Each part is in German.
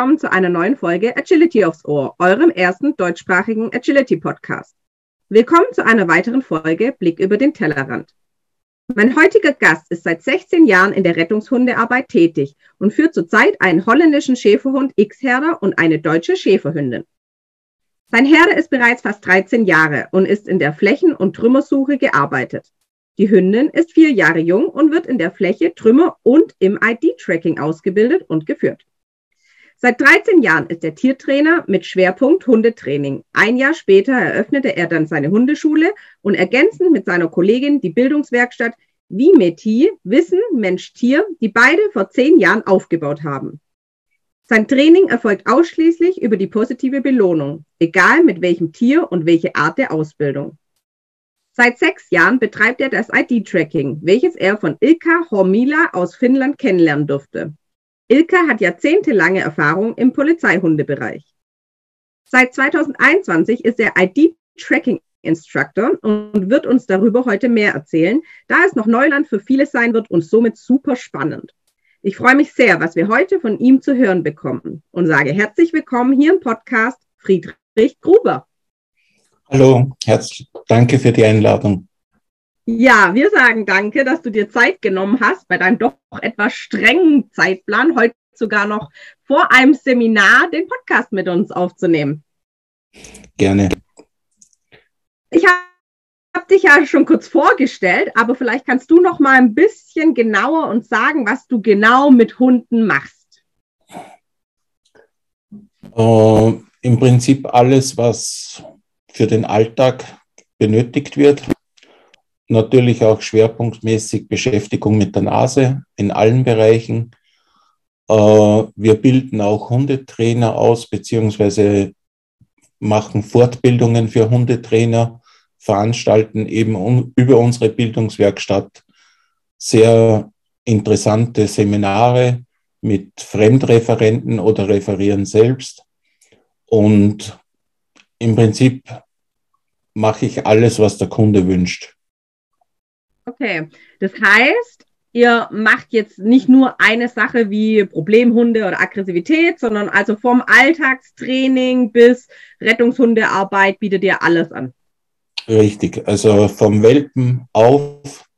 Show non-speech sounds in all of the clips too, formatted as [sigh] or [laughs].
Willkommen zu einer neuen Folge Agility aufs Ohr, eurem ersten deutschsprachigen Agility Podcast. Willkommen zu einer weiteren Folge Blick über den Tellerrand. Mein heutiger Gast ist seit 16 Jahren in der Rettungshundearbeit tätig und führt zurzeit einen holländischen Schäferhund X-Herder und eine deutsche Schäferhündin. Sein Herde ist bereits fast 13 Jahre und ist in der Flächen- und Trümmersuche gearbeitet. Die Hündin ist vier Jahre jung und wird in der Fläche, Trümmer und im ID-Tracking ausgebildet und geführt. Seit 13 Jahren ist er Tiertrainer mit Schwerpunkt Hundetraining. Ein Jahr später eröffnete er dann seine Hundeschule und ergänzend mit seiner Kollegin die Bildungswerkstatt Vimeti Wissen Mensch Tier, die beide vor zehn Jahren aufgebaut haben. Sein Training erfolgt ausschließlich über die positive Belohnung, egal mit welchem Tier und welche Art der Ausbildung. Seit sechs Jahren betreibt er das ID-Tracking, welches er von Ilka Hormila aus Finnland kennenlernen durfte. Ilka hat jahrzehntelange Erfahrung im Polizeihundebereich. Seit 2021 ist er ID-Tracking Instructor und wird uns darüber heute mehr erzählen, da es noch Neuland für viele sein wird und somit super spannend. Ich freue mich sehr, was wir heute von ihm zu hören bekommen und sage herzlich willkommen hier im Podcast Friedrich Gruber. Hallo, herzlich danke für die Einladung. Ja, wir sagen danke, dass du dir Zeit genommen hast bei deinem doch etwas strengen Zeitplan, heute sogar noch vor einem Seminar den Podcast mit uns aufzunehmen. Gerne. Ich habe dich ja schon kurz vorgestellt, aber vielleicht kannst du noch mal ein bisschen genauer und sagen, was du genau mit Hunden machst. Äh, Im Prinzip alles, was für den Alltag benötigt wird. Natürlich auch schwerpunktmäßig Beschäftigung mit der Nase in allen Bereichen. Äh, wir bilden auch Hundetrainer aus, beziehungsweise machen Fortbildungen für Hundetrainer veranstalten eben über unsere Bildungswerkstatt sehr interessante Seminare mit Fremdreferenten oder referieren selbst. Und im Prinzip mache ich alles, was der Kunde wünscht. Okay, das heißt, ihr macht jetzt nicht nur eine Sache wie Problemhunde oder Aggressivität, sondern also vom Alltagstraining bis Rettungshundearbeit bietet ihr alles an. Richtig, also vom Welpen auf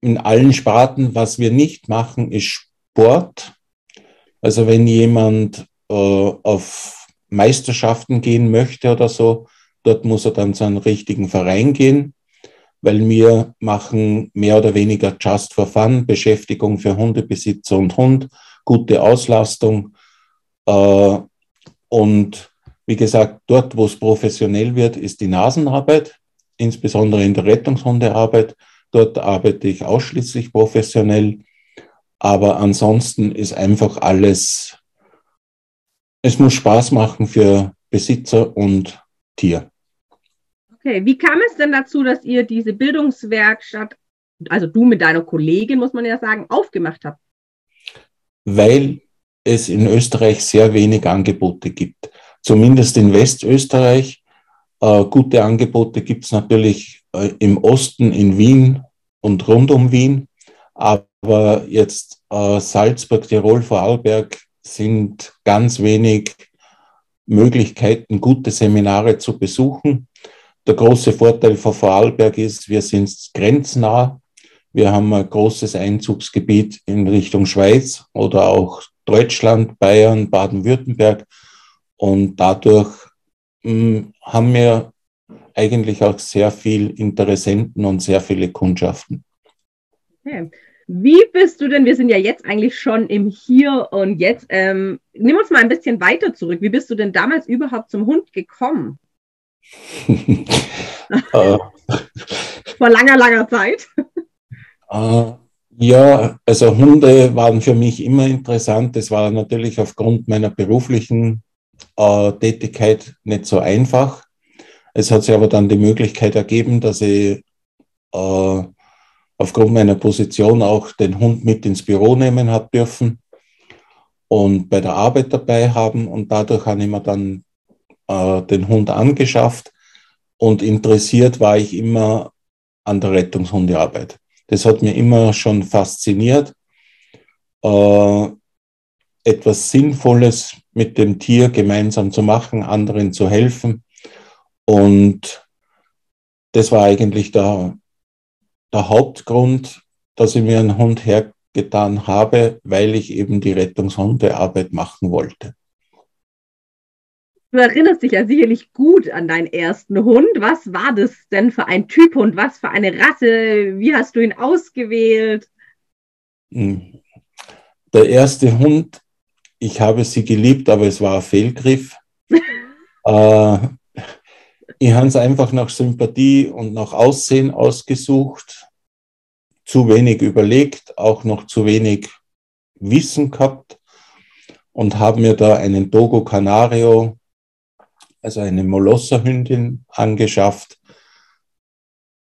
in allen Sparten. Was wir nicht machen, ist Sport. Also wenn jemand äh, auf Meisterschaften gehen möchte oder so, dort muss er dann zu einem richtigen Verein gehen, weil wir machen mehr oder weniger Just for Fun, Beschäftigung für Hundebesitzer und Hund, gute Auslastung äh, und wie gesagt, dort, wo es professionell wird, ist die Nasenarbeit, insbesondere in der Rettungshundearbeit. Dort arbeite ich ausschließlich professionell. Aber ansonsten ist einfach alles, es muss Spaß machen für Besitzer und Tier. Okay, wie kam es denn dazu, dass ihr diese Bildungswerkstatt, also du mit deiner Kollegin, muss man ja sagen, aufgemacht habt? Weil es in Österreich sehr wenig Angebote gibt zumindest in Westösterreich. Äh, gute Angebote gibt es natürlich äh, im Osten, in Wien und rund um Wien. Aber jetzt äh, Salzburg, Tirol, Vorarlberg sind ganz wenig Möglichkeiten, gute Seminare zu besuchen. Der große Vorteil von Vorarlberg ist, wir sind grenznah. Wir haben ein großes Einzugsgebiet in Richtung Schweiz oder auch Deutschland, Bayern, Baden-Württemberg. Und dadurch mh, hm, haben wir eigentlich auch sehr viel Interessenten und sehr viele Kundschaften. Okay. Wie bist du denn, wir sind ja jetzt eigentlich schon im Hier und Jetzt, ähm, nimm uns mal ein bisschen weiter zurück. Wie bist du denn damals überhaupt zum Hund gekommen? Äh. Vor langer, langer Zeit. Uh, [laughs] ja, also Hunde waren für mich immer interessant. Das war natürlich aufgrund meiner beruflichen äh, Tätigkeit nicht so einfach. Es hat sich aber dann die Möglichkeit ergeben, dass ich äh, aufgrund meiner Position auch den Hund mit ins Büro nehmen habe dürfen und bei der Arbeit dabei haben. Und dadurch habe ich mir dann äh, den Hund angeschafft und interessiert war ich immer an der Rettungshundearbeit. Das hat mir immer schon fasziniert. Äh, etwas Sinnvolles mit dem Tier gemeinsam zu machen, anderen zu helfen. Und das war eigentlich der, der Hauptgrund, dass ich mir einen Hund hergetan habe, weil ich eben die Rettungshundearbeit machen wollte. Du erinnerst dich ja sicherlich gut an deinen ersten Hund. Was war das denn für ein Typ Hund? Was für eine Rasse? Wie hast du ihn ausgewählt? Hm. Der erste Hund, ich habe sie geliebt, aber es war ein Fehlgriff. [laughs] äh, ich habe es einfach nach Sympathie und nach Aussehen ausgesucht. Zu wenig überlegt, auch noch zu wenig Wissen gehabt und habe mir da einen Dogo Canario also eine Molosserhündin angeschafft,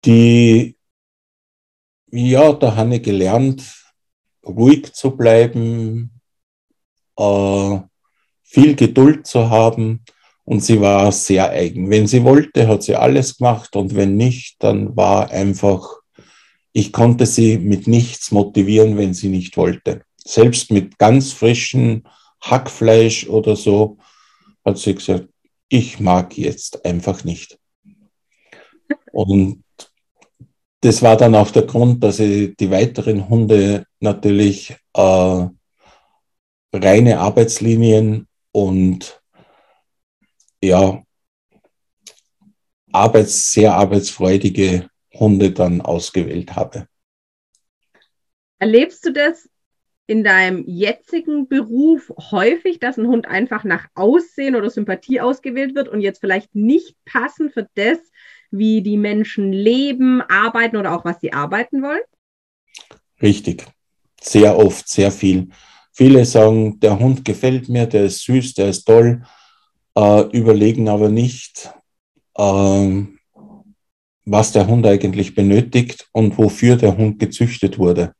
die, ja, da habe ich gelernt, ruhig zu bleiben, äh, viel Geduld zu haben und sie war sehr eigen. Wenn sie wollte, hat sie alles gemacht und wenn nicht, dann war einfach, ich konnte sie mit nichts motivieren, wenn sie nicht wollte. Selbst mit ganz frischem Hackfleisch oder so hat sie gesagt, ich mag jetzt einfach nicht. Und das war dann auch der Grund, dass ich die weiteren Hunde natürlich äh, reine Arbeitslinien und ja, arbeits-, sehr arbeitsfreudige Hunde dann ausgewählt habe. Erlebst du das in deinem jetzigen Beruf häufig, dass ein Hund einfach nach Aussehen oder Sympathie ausgewählt wird und jetzt vielleicht nicht passend für das, wie die Menschen leben, arbeiten oder auch was sie arbeiten wollen? Richtig. Sehr oft, sehr viel. Viele sagen, der Hund gefällt mir, der ist süß, der ist toll, äh, überlegen aber nicht, äh, was der Hund eigentlich benötigt und wofür der Hund gezüchtet wurde.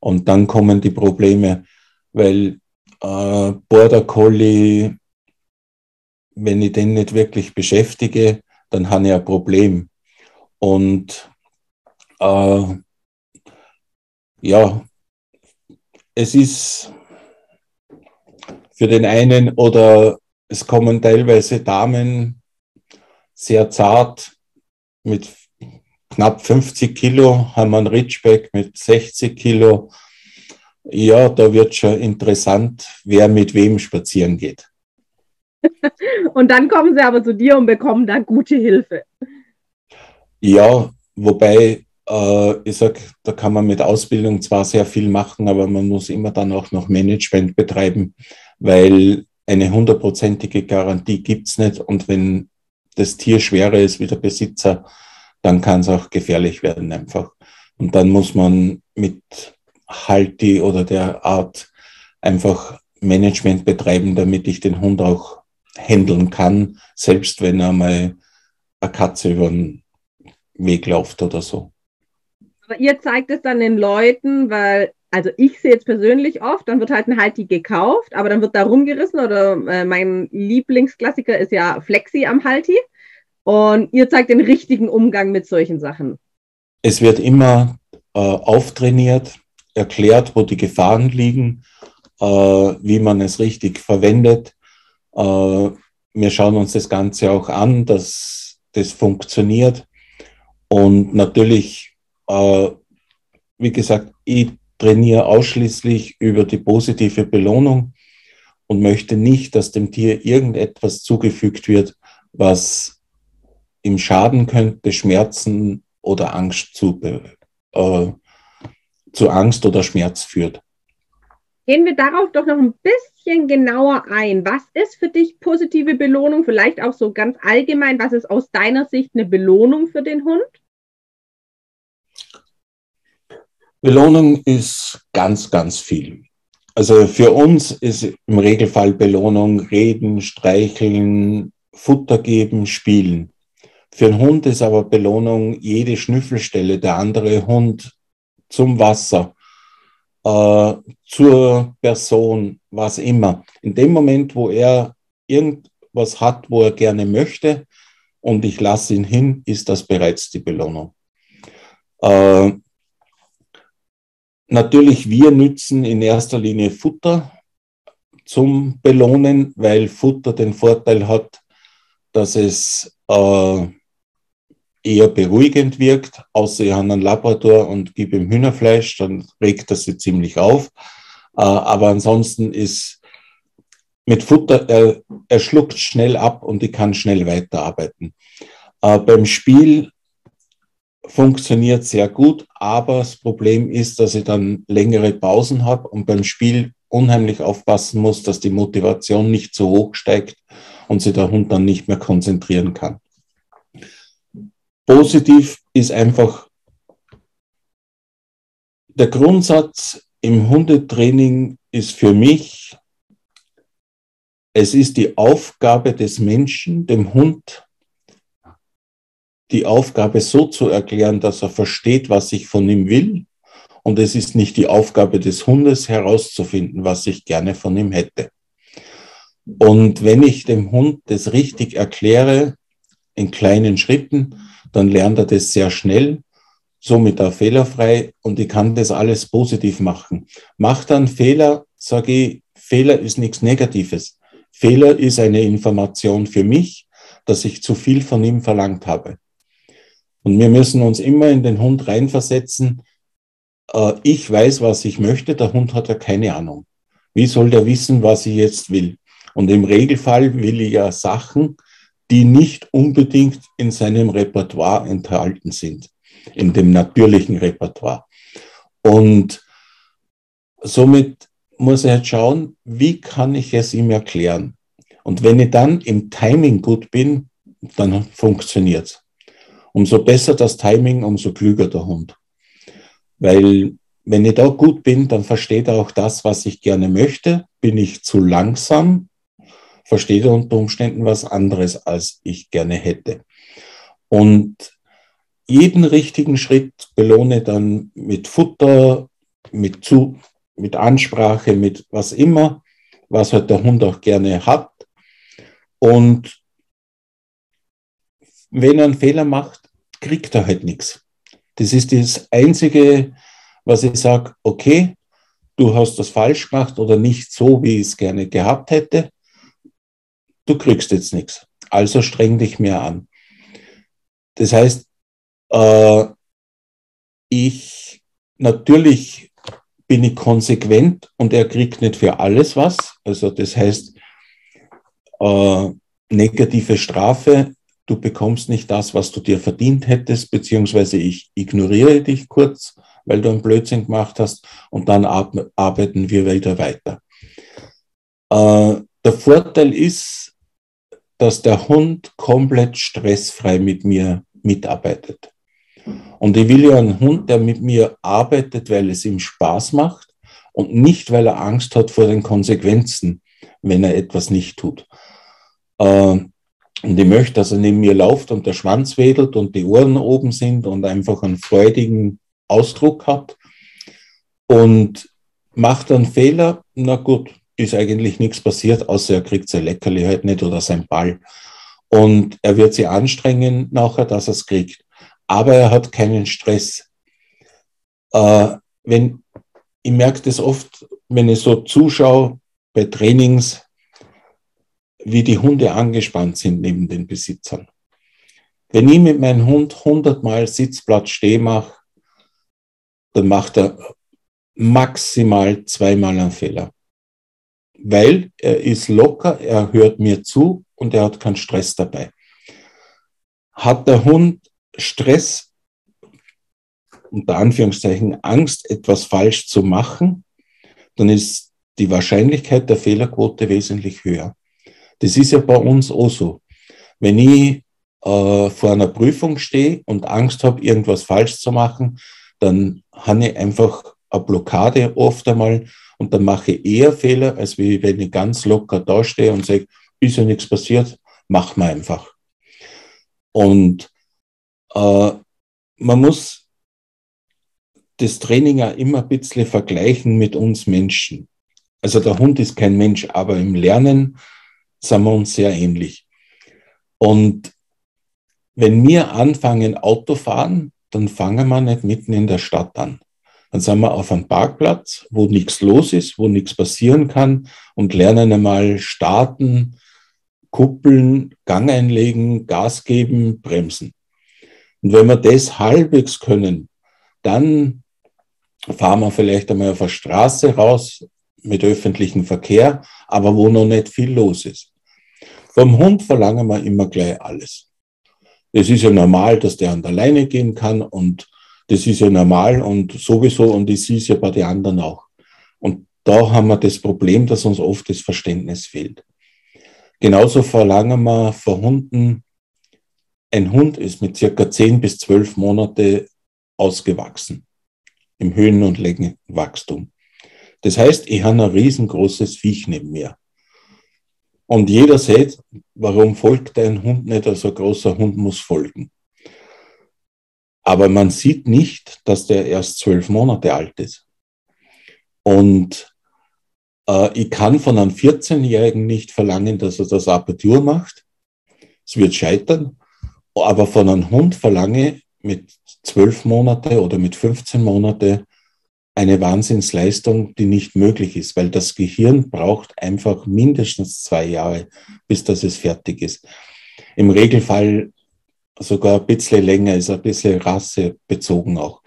Und dann kommen die Probleme, weil äh, Border Collie, wenn ich den nicht wirklich beschäftige, dann habe ich ein Problem. Und äh, ja, es ist für den einen oder es kommen teilweise Damen sehr zart mit knapp 50 Kilo, haben wir einen Ridgeback mit 60 Kilo. Ja, da wird schon interessant, wer mit wem spazieren geht. [laughs] und dann kommen sie aber zu dir und bekommen da gute Hilfe. Ja, wobei äh, ich sage, da kann man mit Ausbildung zwar sehr viel machen, aber man muss immer dann auch noch Management betreiben, weil eine hundertprozentige Garantie gibt es nicht. Und wenn das Tier schwerer ist wie der Besitzer, dann kann es auch gefährlich werden einfach. Und dann muss man mit Halti oder der Art einfach Management betreiben, damit ich den Hund auch handeln kann, selbst wenn er mal eine Katze über den Weg läuft oder so. Aber ihr zeigt es dann den Leuten, weil, also ich sehe jetzt persönlich oft, dann wird halt ein Halti gekauft, aber dann wird da rumgerissen oder äh, mein Lieblingsklassiker ist ja Flexi am Halti. Und ihr zeigt den richtigen Umgang mit solchen Sachen. Es wird immer äh, auftrainiert, erklärt, wo die Gefahren liegen, äh, wie man es richtig verwendet. Äh, wir schauen uns das Ganze auch an, dass das funktioniert. Und natürlich, äh, wie gesagt, ich trainiere ausschließlich über die positive Belohnung und möchte nicht, dass dem Tier irgendetwas zugefügt wird, was ihm schaden könnte, Schmerzen oder Angst zu, äh, zu Angst oder Schmerz führt. Gehen wir darauf doch noch ein bisschen genauer ein. Was ist für dich positive Belohnung? Vielleicht auch so ganz allgemein, was ist aus deiner Sicht eine Belohnung für den Hund? Belohnung ist ganz, ganz viel. Also für uns ist im Regelfall Belohnung reden, streicheln, Futter geben, spielen. Für einen Hund ist aber Belohnung jede Schnüffelstelle, der andere Hund zum Wasser, äh, zur Person, was immer. In dem Moment, wo er irgendwas hat, wo er gerne möchte und ich lasse ihn hin, ist das bereits die Belohnung. Äh, natürlich, wir nützen in erster Linie Futter, zum Belohnen, weil Futter den Vorteil hat, dass es äh, eher beruhigend wirkt, außer ich habe einen Labrador und gebe ihm Hühnerfleisch, dann regt er sich ziemlich auf. Äh, aber ansonsten ist mit Futter, er, er schluckt schnell ab und ich kann schnell weiterarbeiten. Äh, beim Spiel funktioniert sehr gut, aber das Problem ist, dass ich dann längere Pausen habe und beim Spiel unheimlich aufpassen muss, dass die Motivation nicht so hoch steigt und sich der Hund dann nicht mehr konzentrieren kann. Positiv ist einfach der Grundsatz im Hundetraining ist für mich, es ist die Aufgabe des Menschen, dem Hund die Aufgabe so zu erklären, dass er versteht, was ich von ihm will. Und es ist nicht die Aufgabe des Hundes herauszufinden, was ich gerne von ihm hätte. Und wenn ich dem Hund das richtig erkläre, in kleinen Schritten, dann lernt er das sehr schnell, somit auch fehlerfrei und ich kann das alles positiv machen. Macht dann Fehler, sage ich, Fehler ist nichts Negatives. Fehler ist eine Information für mich, dass ich zu viel von ihm verlangt habe. Und wir müssen uns immer in den Hund reinversetzen. Äh, ich weiß, was ich möchte, der Hund hat ja keine Ahnung. Wie soll der wissen, was ich jetzt will? Und im Regelfall will ich ja Sachen, die nicht unbedingt in seinem Repertoire enthalten sind, in dem natürlichen Repertoire. Und somit muss er jetzt schauen, wie kann ich es ihm erklären? Und wenn ich dann im Timing gut bin, dann funktioniert es. Umso besser das Timing, umso klüger der Hund. Weil wenn ich da gut bin, dann versteht er auch das, was ich gerne möchte. Bin ich zu langsam, versteht er unter Umständen was anderes, als ich gerne hätte. Und jeden richtigen Schritt belohne dann mit Futter, mit, zu, mit Ansprache, mit was immer, was halt der Hund auch gerne hat. Und wenn er einen Fehler macht, kriegt er halt nichts. Das ist das Einzige, was ich sage, okay, du hast das falsch gemacht oder nicht so, wie ich es gerne gehabt hätte du kriegst jetzt nichts. Also streng dich mehr an. Das heißt, äh, ich natürlich bin ich konsequent und er kriegt nicht für alles was. Also das heißt, äh, negative Strafe, du bekommst nicht das, was du dir verdient hättest, beziehungsweise ich ignoriere dich kurz, weil du einen Blödsinn gemacht hast und dann arbeiten wir wieder weiter. Äh, der Vorteil ist, dass der Hund komplett stressfrei mit mir mitarbeitet. Und ich will ja einen Hund, der mit mir arbeitet, weil es ihm Spaß macht und nicht, weil er Angst hat vor den Konsequenzen, wenn er etwas nicht tut. Ähm, und ich möchte, dass er neben mir läuft und der Schwanz wedelt und die Ohren oben sind und einfach einen freudigen Ausdruck hat. Und macht einen Fehler, na gut, ist eigentlich nichts passiert, außer er kriegt sein Leckerli halt nicht oder sein Ball. Und er wird sich anstrengen nachher, dass er es kriegt. Aber er hat keinen Stress. Äh, wenn, ich merke das oft, wenn ich so zuschaue bei Trainings, wie die Hunde angespannt sind neben den Besitzern. Wenn ich mit meinem Hund hundertmal Sitzplatz steh mache, dann macht er maximal zweimal einen Fehler weil er ist locker, er hört mir zu und er hat keinen Stress dabei. Hat der Hund Stress, unter Anführungszeichen Angst, etwas falsch zu machen, dann ist die Wahrscheinlichkeit der Fehlerquote wesentlich höher. Das ist ja bei uns auch so. Wenn ich äh, vor einer Prüfung stehe und Angst habe, irgendwas falsch zu machen, dann habe ich einfach eine Blockade oft einmal und dann mache ich eher Fehler, als wenn ich ganz locker dastehe und sage, ist ja nichts passiert, mach mal einfach. Und äh, man muss das Training ja immer ein bisschen vergleichen mit uns Menschen. Also der Hund ist kein Mensch, aber im Lernen sind wir uns sehr ähnlich. Und wenn wir anfangen Auto fahren, dann fangen wir nicht mitten in der Stadt an. Dann sind wir auf einem Parkplatz, wo nichts los ist, wo nichts passieren kann und lernen einmal starten, kuppeln, Gang einlegen, Gas geben, bremsen. Und wenn wir das halbwegs können, dann fahren wir vielleicht einmal auf der Straße raus mit öffentlichem Verkehr, aber wo noch nicht viel los ist. Vom Hund verlangen wir immer gleich alles. Es ist ja normal, dass der an der Leine gehen kann und das ist ja normal und sowieso und ich sehe es ja bei den anderen auch. Und da haben wir das Problem, dass uns oft das Verständnis fehlt. Genauso verlangen wir vor Hunden, ein Hund ist mit circa 10 bis 12 Monate ausgewachsen im Höhen- und Längenwachstum. Das heißt, ich habe ein riesengroßes Viech neben mir. Und jeder sieht, warum folgt ein Hund nicht, also ein großer Hund muss folgen. Aber man sieht nicht, dass der erst zwölf Monate alt ist. Und äh, ich kann von einem 14-Jährigen nicht verlangen, dass er das Apertur macht. Es wird scheitern. Aber von einem Hund verlange mit zwölf Monate oder mit 15 Monate eine Wahnsinnsleistung, die nicht möglich ist, weil das Gehirn braucht einfach mindestens zwei Jahre, bis das es fertig ist. Im Regelfall sogar ein bisschen länger, ist ein bisschen rassebezogen auch.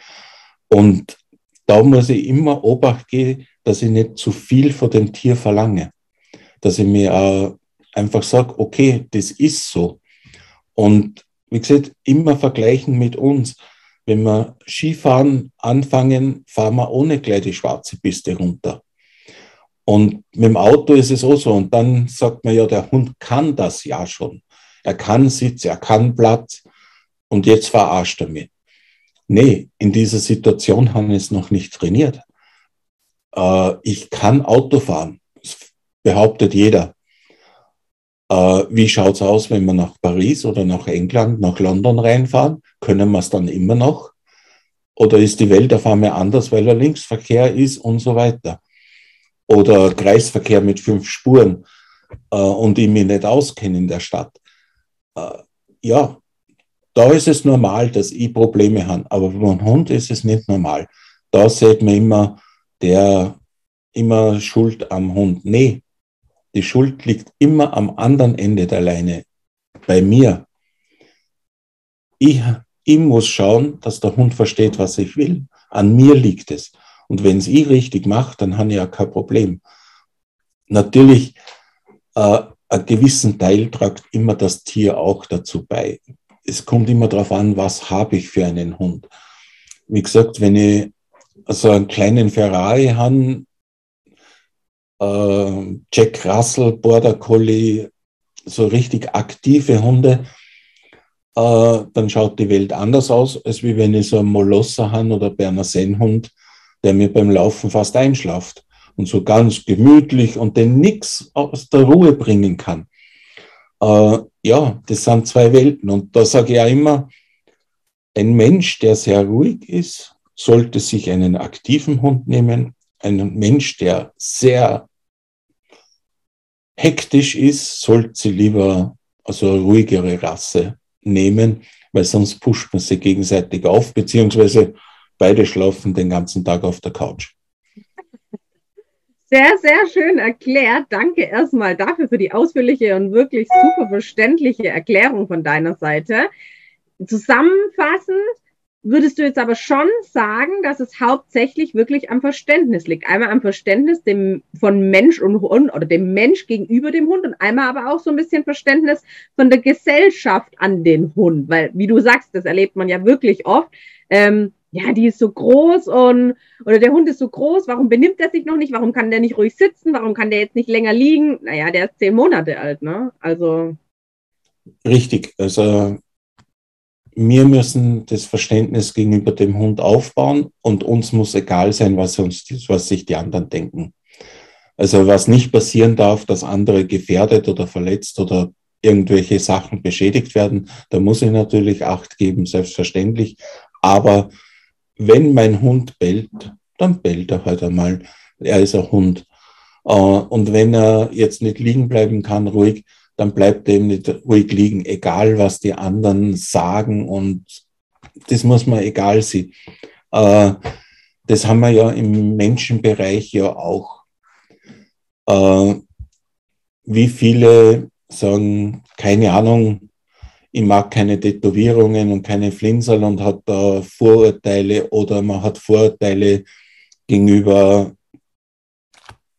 Und da muss ich immer Obacht geben, dass ich nicht zu viel von dem Tier verlange. Dass ich mir äh, einfach sage, okay, das ist so. Und wie gesagt, immer vergleichen mit uns. Wenn wir Skifahren anfangen, fahren wir ohne gleich die schwarze Piste runter. Und mit dem Auto ist es auch so. Und dann sagt man ja, der Hund kann das ja schon. Er kann Sitz, er kann Platz. Und jetzt verarscht er mich. Nee, in dieser Situation haben wir es noch nicht trainiert. Äh, ich kann Auto fahren. Behauptet jeder. Äh, wie schaut's aus, wenn wir nach Paris oder nach England, nach London reinfahren? Können wir es dann immer noch? Oder ist die Welt auf einmal anders, weil er Linksverkehr ist und so weiter? Oder Kreisverkehr mit fünf Spuren äh, und ich mich nicht auskenne in der Stadt. Äh, ja, da ist es normal, dass ich Probleme habe, aber beim Hund ist es nicht normal. Da sieht man immer, der immer Schuld am Hund. Nee, die Schuld liegt immer am anderen Ende der Leine, bei mir. Ich, ich muss schauen, dass der Hund versteht, was ich will. An mir liegt es. Und wenn es ich richtig macht, dann habe ich ja kein Problem. Natürlich, äh, einen gewissen Teil tragt immer das Tier auch dazu bei. Es kommt immer darauf an, was habe ich für einen Hund. Wie gesagt, wenn ich so einen kleinen Ferrari habe, äh, Jack Russell, Border Collie, so richtig aktive Hunde, äh, dann schaut die Welt anders aus, als wie wenn ich so einen Molosser habe oder Berner Sennhund, der mir beim Laufen fast einschlaft und so ganz gemütlich und den nix aus der Ruhe bringen kann. Äh, ja, das sind zwei Welten. Und da sage ich ja immer, ein Mensch, der sehr ruhig ist, sollte sich einen aktiven Hund nehmen. Ein Mensch, der sehr hektisch ist, sollte sie lieber also eine ruhigere Rasse nehmen, weil sonst pusht man sie gegenseitig auf, beziehungsweise beide schlafen den ganzen Tag auf der Couch. Sehr, sehr schön erklärt. Danke erstmal dafür für die ausführliche und wirklich super verständliche Erklärung von deiner Seite. Zusammenfassend würdest du jetzt aber schon sagen, dass es hauptsächlich wirklich am Verständnis liegt. Einmal am Verständnis dem, von Mensch und Hund oder dem Mensch gegenüber dem Hund und einmal aber auch so ein bisschen Verständnis von der Gesellschaft an den Hund. Weil, wie du sagst, das erlebt man ja wirklich oft. Ähm, ja, die ist so groß und oder der Hund ist so groß, warum benimmt er sich noch nicht? Warum kann der nicht ruhig sitzen? Warum kann der jetzt nicht länger liegen? Naja, der ist zehn Monate alt, ne? Also. Richtig. Also wir müssen das Verständnis gegenüber dem Hund aufbauen und uns muss egal sein, was, uns, was sich die anderen denken. Also was nicht passieren darf, dass andere gefährdet oder verletzt oder irgendwelche Sachen beschädigt werden, da muss ich natürlich Acht geben, selbstverständlich. Aber wenn mein Hund bellt, dann bellt er halt einmal. Er ist ein Hund. Äh, und wenn er jetzt nicht liegen bleiben kann, ruhig, dann bleibt er eben nicht ruhig liegen, egal was die anderen sagen und das muss man egal sein. Äh, das haben wir ja im Menschenbereich ja auch. Äh, wie viele sagen, keine Ahnung, ich mag keine Tätowierungen und keine Flinsel und hat da Vorurteile oder man hat Vorurteile gegenüber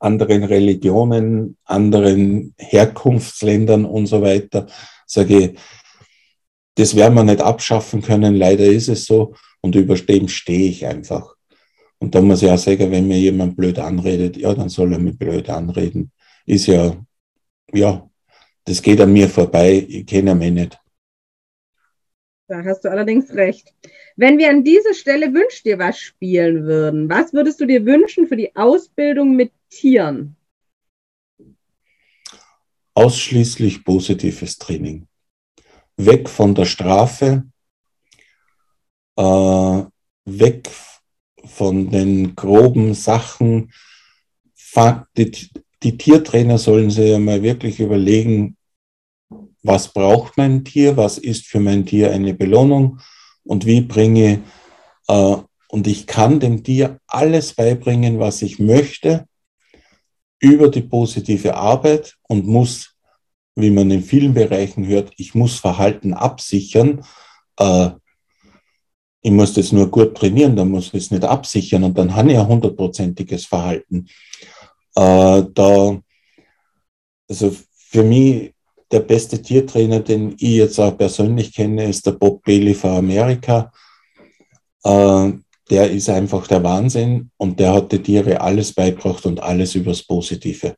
anderen Religionen, anderen Herkunftsländern und so weiter. Sage ich, das werden wir nicht abschaffen können, leider ist es so und über dem stehe ich einfach. Und da muss ich auch sagen, wenn mir jemand blöd anredet, ja, dann soll er mich blöd anreden. Ist ja, ja, das geht an mir vorbei, ich kenne mich nicht. Da hast du allerdings recht. Wenn wir an dieser Stelle Wünsch dir was spielen würden, was würdest du dir wünschen für die Ausbildung mit Tieren? Ausschließlich positives Training. Weg von der Strafe, äh, weg von den groben Sachen. Die, die Tiertrainer sollen sich ja mal wirklich überlegen, was braucht mein Tier, was ist für mein Tier eine Belohnung und wie bringe äh, und ich kann dem Tier alles beibringen, was ich möchte über die positive Arbeit und muss, wie man in vielen Bereichen hört, ich muss Verhalten absichern. Äh, ich muss das nur gut trainieren, dann muss ich es nicht absichern und dann habe ich ein hundertprozentiges Verhalten. Äh, da, also für mich der beste Tiertrainer, den ich jetzt auch persönlich kenne, ist der Bob Bailey von Amerika. Äh, der ist einfach der Wahnsinn und der hat die Tiere alles beigebracht und alles übers Positive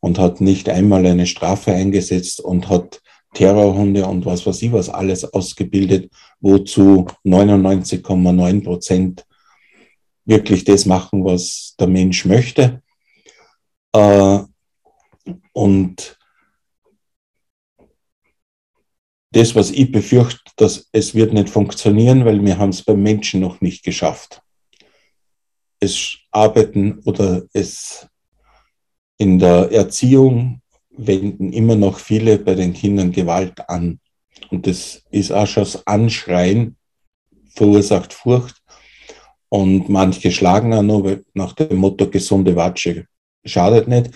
und hat nicht einmal eine Strafe eingesetzt und hat Terrorhunde und was weiß ich was alles ausgebildet, wozu 99,9 Prozent wirklich das machen, was der Mensch möchte. Äh, und das, was ich befürchte, dass es wird nicht funktionieren, weil wir haben es beim Menschen noch nicht geschafft. Es arbeiten oder es in der Erziehung wenden immer noch viele bei den Kindern Gewalt an. Und das ist auch schon das Anschreien, verursacht Furcht. Und manche schlagen auch noch nach dem Motto, gesunde Watsche schadet nicht.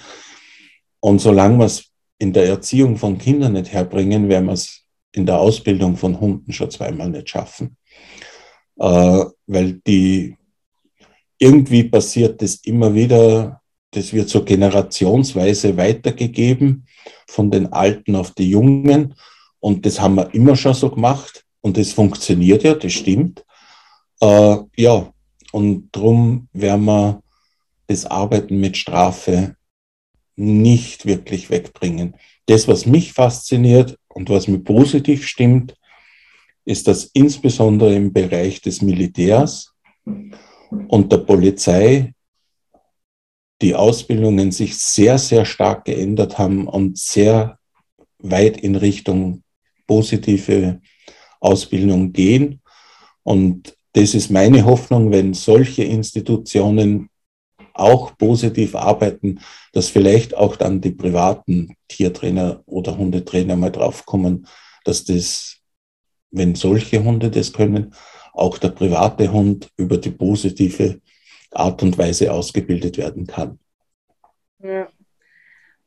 Und solange wir es in der Erziehung von Kindern nicht herbringen, werden wir es in der Ausbildung von Hunden schon zweimal nicht schaffen. Äh, weil die irgendwie passiert das immer wieder, das wird so generationsweise weitergegeben von den Alten auf die Jungen. Und das haben wir immer schon so gemacht. Und das funktioniert ja, das stimmt. Äh, ja, und darum werden wir das Arbeiten mit Strafe nicht wirklich wegbringen. Das, was mich fasziniert und was mir positiv stimmt, ist, dass insbesondere im Bereich des Militärs und der Polizei die Ausbildungen sich sehr, sehr stark geändert haben und sehr weit in Richtung positive Ausbildung gehen. Und das ist meine Hoffnung, wenn solche Institutionen auch positiv arbeiten, dass vielleicht auch dann die privaten Tiertrainer oder Hundetrainer mal draufkommen, dass das, wenn solche Hunde das können, auch der private Hund über die positive Art und Weise ausgebildet werden kann. Ja.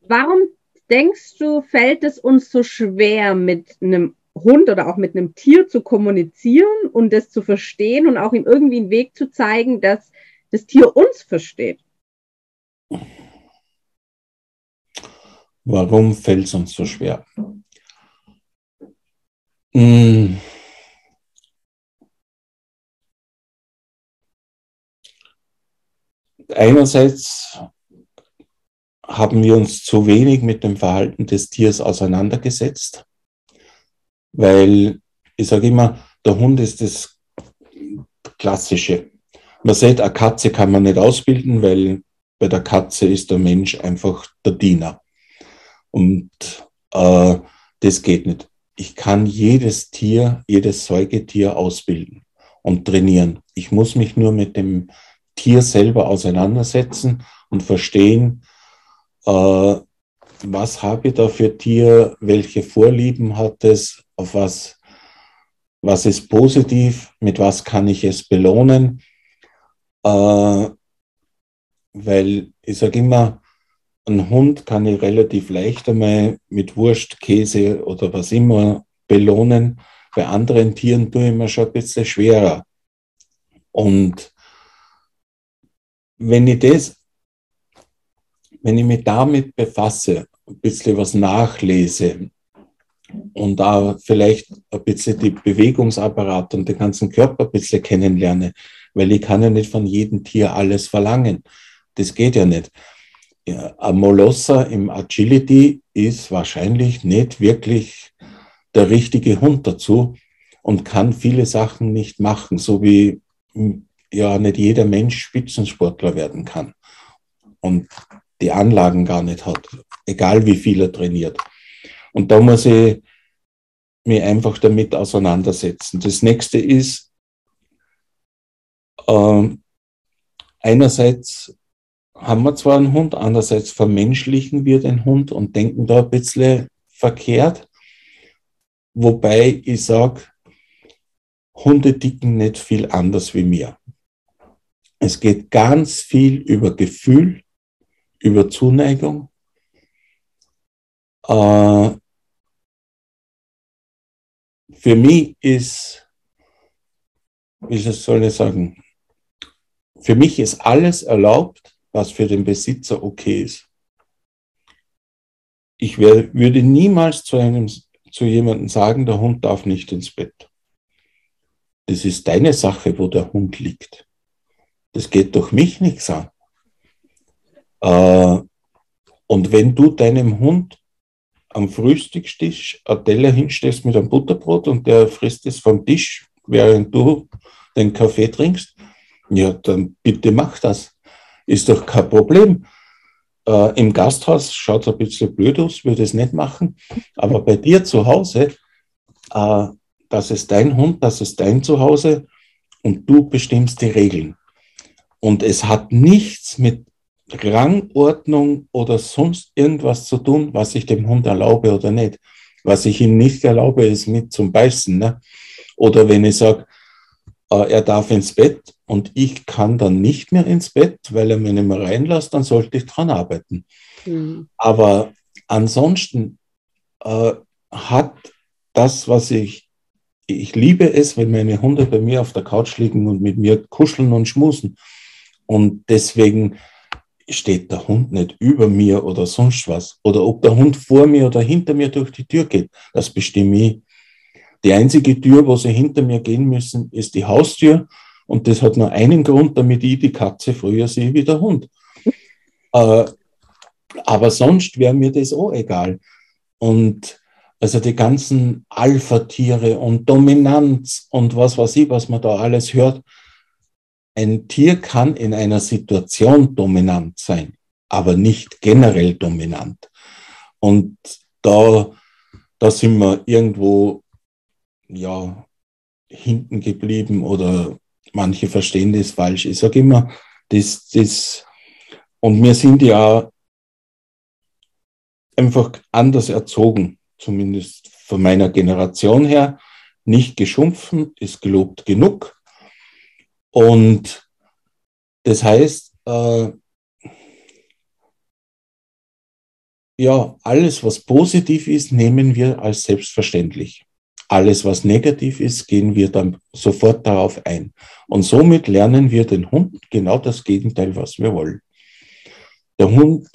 Warum denkst du, fällt es uns so schwer, mit einem Hund oder auch mit einem Tier zu kommunizieren und das zu verstehen und auch ihm irgendwie einen Weg zu zeigen, dass das Tier uns versteht? Warum fällt es uns so schwer? Hm. Einerseits haben wir uns zu wenig mit dem Verhalten des Tiers auseinandergesetzt, weil ich sage immer, der Hund ist das Klassische. Man sieht, eine Katze kann man nicht ausbilden, weil bei der Katze ist der Mensch einfach der Diener. Und äh, das geht nicht. Ich kann jedes Tier, jedes Säugetier ausbilden und trainieren. Ich muss mich nur mit dem Tier selber auseinandersetzen und verstehen, äh, was habe ich da für Tier, welche Vorlieben hat es, auf was, was ist positiv, mit was kann ich es belohnen Äh, weil ich sage immer, ein Hund kann ich relativ leicht einmal mit Wurst, Käse oder was immer belohnen. Bei anderen Tieren tue ich mir schon ein bisschen schwerer. Und wenn ich das, wenn ich mich damit befasse, ein bisschen was nachlese und da vielleicht ein bisschen die Bewegungsapparat und den ganzen Körper ein bisschen kennenlerne, weil ich kann ja nicht von jedem Tier alles verlangen. Das geht ja nicht. Ja, ein Molosser im Agility ist wahrscheinlich nicht wirklich der richtige Hund dazu und kann viele Sachen nicht machen, so wie hm, ja nicht jeder Mensch Spitzensportler werden kann und die Anlagen gar nicht hat, egal wie viel er trainiert. Und da muss ich mich einfach damit auseinandersetzen. Das nächste ist, äh, einerseits haben wir zwar einen Hund, andererseits vermenschlichen wir den Hund und denken da ein bisschen verkehrt. Wobei ich sage, Hunde ticken nicht viel anders wie mir. Es geht ganz viel über Gefühl, über Zuneigung. Äh, für mich ist, wie soll ich sagen, für mich ist alles erlaubt, was für den Besitzer okay ist. Ich wär, würde niemals zu, einem, zu jemandem sagen, der Hund darf nicht ins Bett. Das ist deine Sache, wo der Hund liegt. Das geht doch mich nichts an. Äh, und wenn du deinem Hund am Frühstückstisch ein Teller hinstellst mit einem Butterbrot und der frisst es vom Tisch, während du den Kaffee trinkst, ja, dann bitte mach das. Ist doch kein Problem. Äh, Im Gasthaus schaut es ein bisschen blöd aus, würde es nicht machen. Aber bei dir zu Hause, äh, das ist dein Hund, das ist dein Zuhause und du bestimmst die Regeln. Und es hat nichts mit Rangordnung oder sonst irgendwas zu tun, was ich dem Hund erlaube oder nicht. Was ich ihm nicht erlaube, ist mit zum Beißen. Ne? Oder wenn ich sage, äh, er darf ins Bett und ich kann dann nicht mehr ins Bett, weil er mich nicht mehr reinlässt, dann sollte ich dran arbeiten. Mhm. Aber ansonsten äh, hat das, was ich, ich liebe es, wenn meine Hunde bei mir auf der Couch liegen und mit mir kuscheln und schmusen. Und deswegen steht der Hund nicht über mir oder sonst was. Oder ob der Hund vor mir oder hinter mir durch die Tür geht, das bestimme ich. Die einzige Tür, wo sie hinter mir gehen müssen, ist die Haustür. Und das hat nur einen Grund, damit ich die Katze früher sehe wie der Hund. Äh, aber sonst wäre mir das auch egal. Und also die ganzen Alpha-Tiere und Dominanz und was weiß ich, was man da alles hört. Ein Tier kann in einer Situation dominant sein, aber nicht generell dominant. Und da, da sind wir irgendwo ja, hinten geblieben oder manche verstehen das falsch. Ich sage immer, das, das, und wir sind ja einfach anders erzogen, zumindest von meiner Generation her. Nicht geschumpfen ist gelobt genug. Und das heißt, äh, ja, alles, was positiv ist, nehmen wir als selbstverständlich alles, was negativ ist, gehen wir dann sofort darauf ein. Und somit lernen wir den Hund genau das Gegenteil, was wir wollen. Der Hund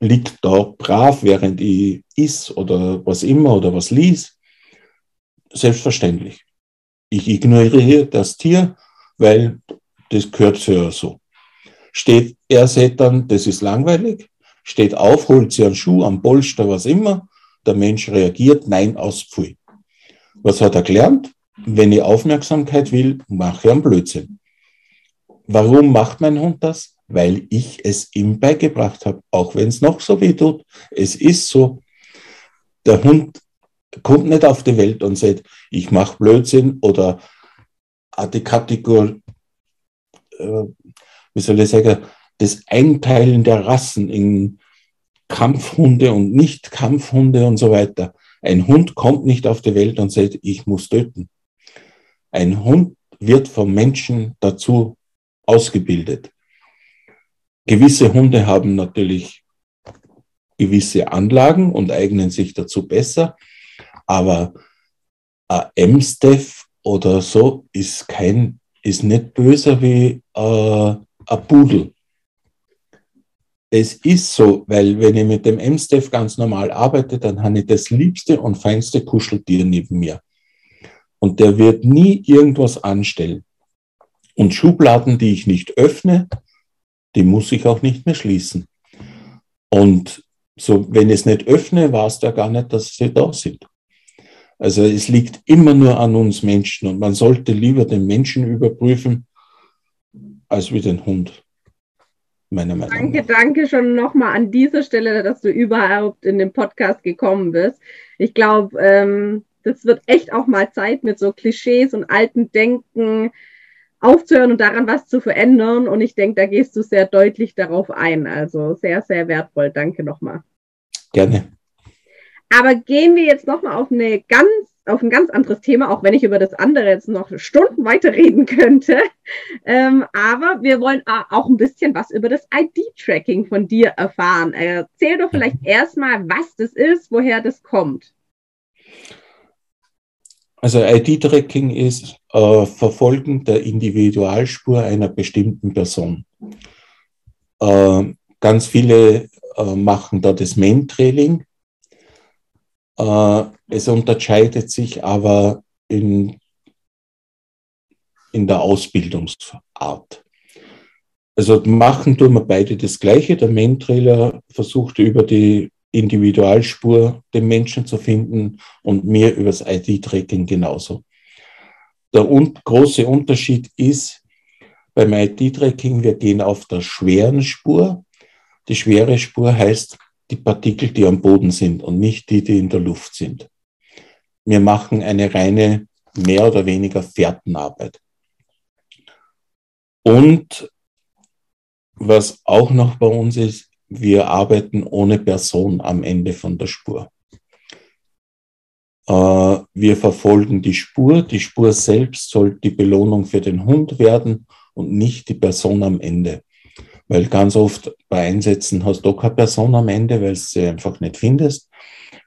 liegt da brav, während ich is oder was immer oder was lies. Selbstverständlich. Ich ignoriere das Tier, weil das gehört für so. Steht, er sieht dann, das ist langweilig, steht auf, holt sich einen Schuh, einen Polster, was immer. Der Mensch reagiert, nein, aus Pfui. Was hat er gelernt? Wenn ich Aufmerksamkeit will, mache ich einen Blödsinn. Warum macht mein Hund das? Weil ich es ihm beigebracht habe, auch wenn es noch so weh tut. Es ist so. Der Hund kommt nicht auf die Welt und sagt, ich mache Blödsinn oder die Kategorie, äh, wie soll ich sagen, das Einteilen der Rassen in Kampfhunde und Nicht-Kampfhunde und so weiter. Ein Hund kommt nicht auf die Welt und sagt, ich muss töten. Ein Hund wird vom Menschen dazu ausgebildet. Gewisse Hunde haben natürlich gewisse Anlagen und eignen sich dazu besser, aber ein M-Staff oder so ist kein, ist nicht böser wie äh, ein Pudel. Es ist so, weil wenn ich mit dem M-Staff ganz normal arbeite, dann habe ich das liebste und feinste Kuscheltier neben mir. Und der wird nie irgendwas anstellen. Und Schubladen, die ich nicht öffne, die muss ich auch nicht mehr schließen. Und so, wenn ich es nicht öffne, weiß der gar nicht, dass sie da sind. Also es liegt immer nur an uns Menschen und man sollte lieber den Menschen überprüfen als wie den Hund. Meiner Meinung danke, nach. danke schon nochmal an dieser Stelle, dass du überhaupt in den Podcast gekommen bist. Ich glaube, ähm, das wird echt auch mal Zeit mit so Klischees und alten Denken aufzuhören und daran was zu verändern. Und ich denke, da gehst du sehr deutlich darauf ein. Also sehr, sehr wertvoll. Danke nochmal. Gerne. Aber gehen wir jetzt nochmal auf eine ganz auf ein ganz anderes Thema, auch wenn ich über das andere jetzt noch Stunden weiterreden könnte. Ähm, aber wir wollen auch ein bisschen was über das ID-Tracking von dir erfahren. Erzähl doch vielleicht erstmal, was das ist, woher das kommt. Also ID-Tracking ist äh, Verfolgen der Individualspur einer bestimmten Person. Äh, ganz viele äh, machen da das Main-Trailing äh, es unterscheidet sich aber in, in der Ausbildungsart. Also machen tun wir beide das Gleiche. Der Mentrailer versucht über die Individualspur den Menschen zu finden und mir übers ID-Tracking genauso. Der un große Unterschied ist, beim ID-Tracking, wir gehen auf der schweren Spur. Die schwere Spur heißt, die Partikel, die am Boden sind und nicht die, die in der Luft sind. Wir machen eine reine mehr oder weniger Fährtenarbeit. Und was auch noch bei uns ist, wir arbeiten ohne Person am Ende von der Spur. Äh, wir verfolgen die Spur. Die Spur selbst soll die Belohnung für den Hund werden und nicht die Person am Ende. Weil ganz oft bei Einsätzen hast du keine Person am Ende, weil du sie einfach nicht findest.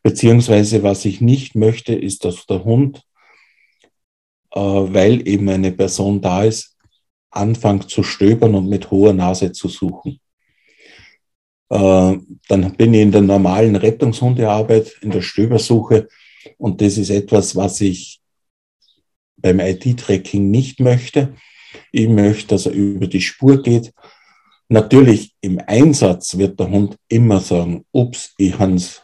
Beziehungsweise was ich nicht möchte, ist, dass der Hund, äh, weil eben eine Person da ist, anfängt zu stöbern und mit hoher Nase zu suchen. Äh, dann bin ich in der normalen Rettungshundearbeit, in der Stöbersuche und das ist etwas, was ich beim IT-Tracking nicht möchte. Ich möchte, dass er über die Spur geht Natürlich im Einsatz wird der Hund immer sagen, ups, ich hans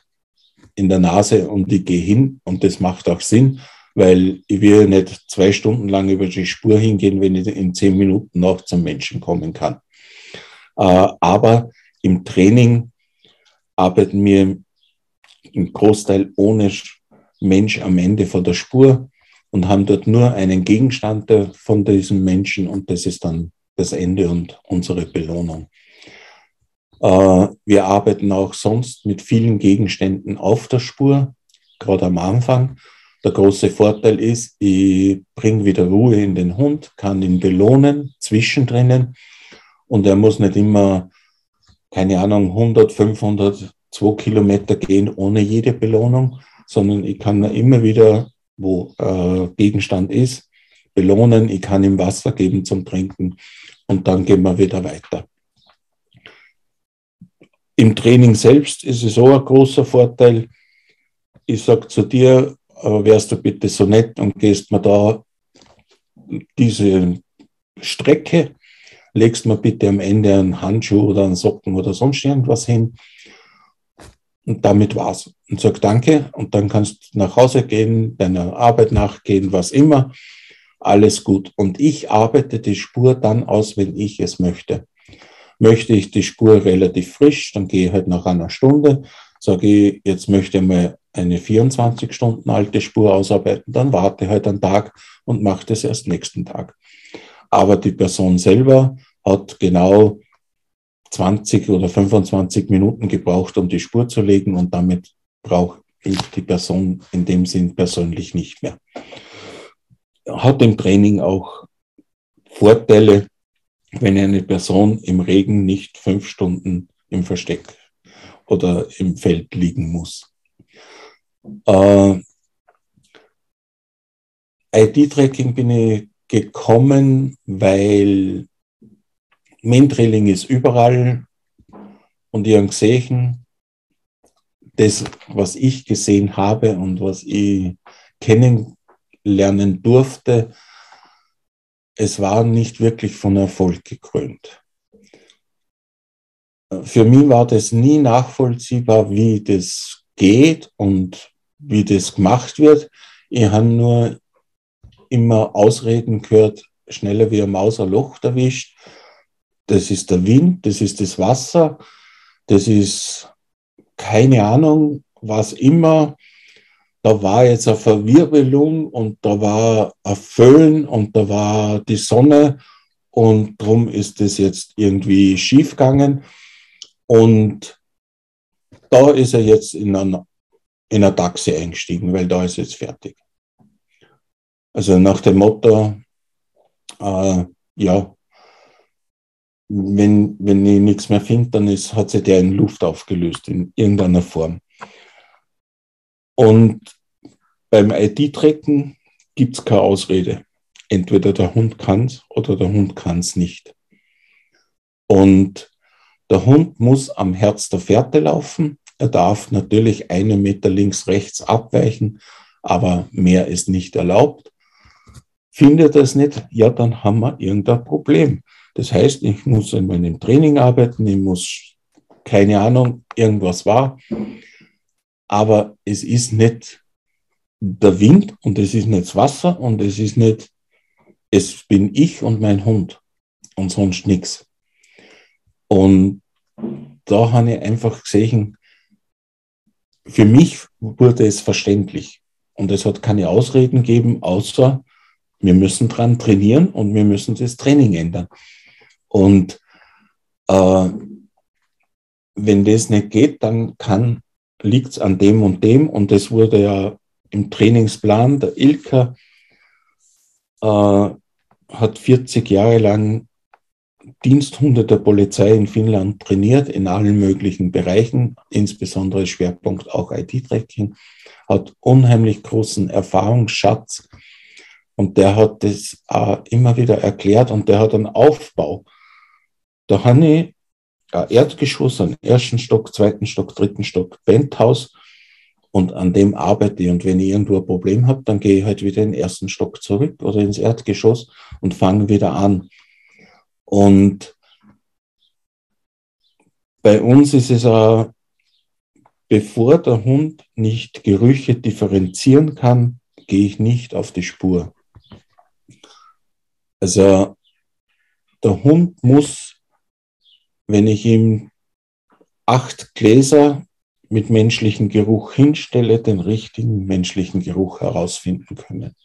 in der Nase und ich gehe hin und das macht auch Sinn, weil ich will nicht zwei Stunden lang über die Spur hingehen, wenn ich in zehn Minuten noch zum Menschen kommen kann. Äh, aber im Training arbeiten wir im Großteil ohne Mensch am Ende von der Spur und haben dort nur einen Gegenstand von diesem Menschen und das ist dann das Ende und unsere Belohnung. Äh, wir arbeiten auch sonst mit vielen Gegenständen auf der Spur, gerade am Anfang. Der große Vorteil ist, ich bringe wieder Ruhe in den Hund, kann ihn belohnen zwischendrin und er muss nicht immer, keine Ahnung, 100, 500, 2 Kilometer gehen ohne jede Belohnung, sondern ich kann immer wieder, wo äh, Gegenstand ist, belohnen, ich kann ihm Wasser geben zum Trinken und dann gehen wir wieder weiter. Im Training selbst ist es auch ein großer Vorteil. Ich sage zu dir, wärst du bitte so nett und gehst mir da diese Strecke, legst mir bitte am Ende einen Handschuh oder einen Socken oder sonst irgendwas hin. Und damit war's. Und sag Danke und dann kannst du nach Hause gehen, deiner Arbeit nachgehen, was immer alles gut. Und ich arbeite die Spur dann aus, wenn ich es möchte. Möchte ich die Spur relativ frisch, dann gehe ich halt nach einer Stunde, sage ich, jetzt möchte ich mal eine 24 Stunden alte Spur ausarbeiten, dann warte halt einen Tag und mache das erst nächsten Tag. Aber die Person selber hat genau 20 oder 25 Minuten gebraucht, um die Spur zu legen und damit brauche ich die Person in dem Sinn persönlich nicht mehr hat im Training auch Vorteile. wenn eine Person im Regen nicht fünf Stunden im Versteck oder im Feld liegen muss. Äh, ID-Tracking bin ich gekommen, weil Mindrilling ist überall und ich habe gesehen, das, was ich gesehen habe und was ich kennenlernen durfte, es war nicht wirklich von Erfolg gekrönt. Für mich war das nie nachvollziehbar, wie das geht und wie das gemacht wird. Ich habe nur immer Ausreden gehört, schneller wie ein Maus ein Loch erwischt. Das ist der Wind, das ist das Wasser, das ist keine Ahnung, was immer. Da war jetzt eine Verwirbelung und da war ein Föhn und da war die Sonne und drum ist es jetzt irgendwie schiefgegangen. Und da ist er jetzt in einer, in einer Taxi eingestiegen, weil da ist jetzt fertig. Also nach dem Motto, äh, ja, wenn, wenn ich nichts mehr finde, dann ist, hat sich der in Luft aufgelöst, in irgendeiner Form. Und beim ID-Tracken gibt es keine Ausrede. Entweder der Hund kann es oder der Hund kann es nicht. Und der Hund muss am Herz der Fährte laufen. Er darf natürlich einen Meter links, rechts abweichen, aber mehr ist nicht erlaubt. Findet er es nicht, ja, dann haben wir irgendein Problem. Das heißt, ich muss in meinem Training arbeiten, ich muss, keine Ahnung, irgendwas war. Aber es ist nicht der Wind und es ist nicht das Wasser und es ist nicht, es bin ich und mein Hund und sonst nichts. Und da habe ich einfach gesehen, für mich wurde es verständlich. Und es hat keine Ausreden gegeben, außer wir müssen dran trainieren und wir müssen das Training ändern. Und äh, wenn das nicht geht, dann kann liegt es an dem und dem. Und das wurde ja im Trainingsplan der Ilka äh, hat 40 Jahre lang Diensthunde der Polizei in Finnland trainiert, in allen möglichen Bereichen, insbesondere Schwerpunkt auch IT-Tracking, hat unheimlich großen Erfahrungsschatz und der hat das äh, immer wieder erklärt und der hat einen Aufbau. Ich ein Erdgeschoss, einen ersten Stock, zweiten Stock, dritten Stock, Penthouse und an dem arbeite ich. Und wenn ich irgendwo ein Problem habe, dann gehe ich halt wieder in den ersten Stock zurück oder ins Erdgeschoss und fange wieder an. Und bei uns ist es auch, bevor der Hund nicht Gerüche differenzieren kann, gehe ich nicht auf die Spur. Also der Hund muss, wenn ich ihm acht Gläser mit menschlichem Geruch hinstelle, den richtigen menschlichen Geruch herausfinden können.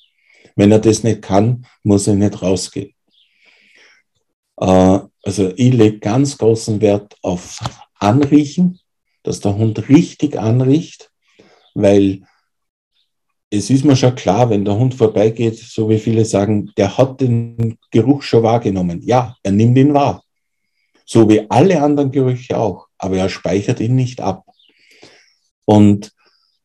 Wenn er das nicht kann, muss er nicht rausgehen. Äh, also ich lege ganz großen Wert auf Anriechen, dass der Hund richtig anriecht, weil es ist mir schon klar, wenn der Hund vorbeigeht, so wie viele sagen, der hat den Geruch schon wahrgenommen. Ja, er nimmt ihn wahr. So wie alle anderen Gerüche auch. Aber er speichert ihn nicht ab. Und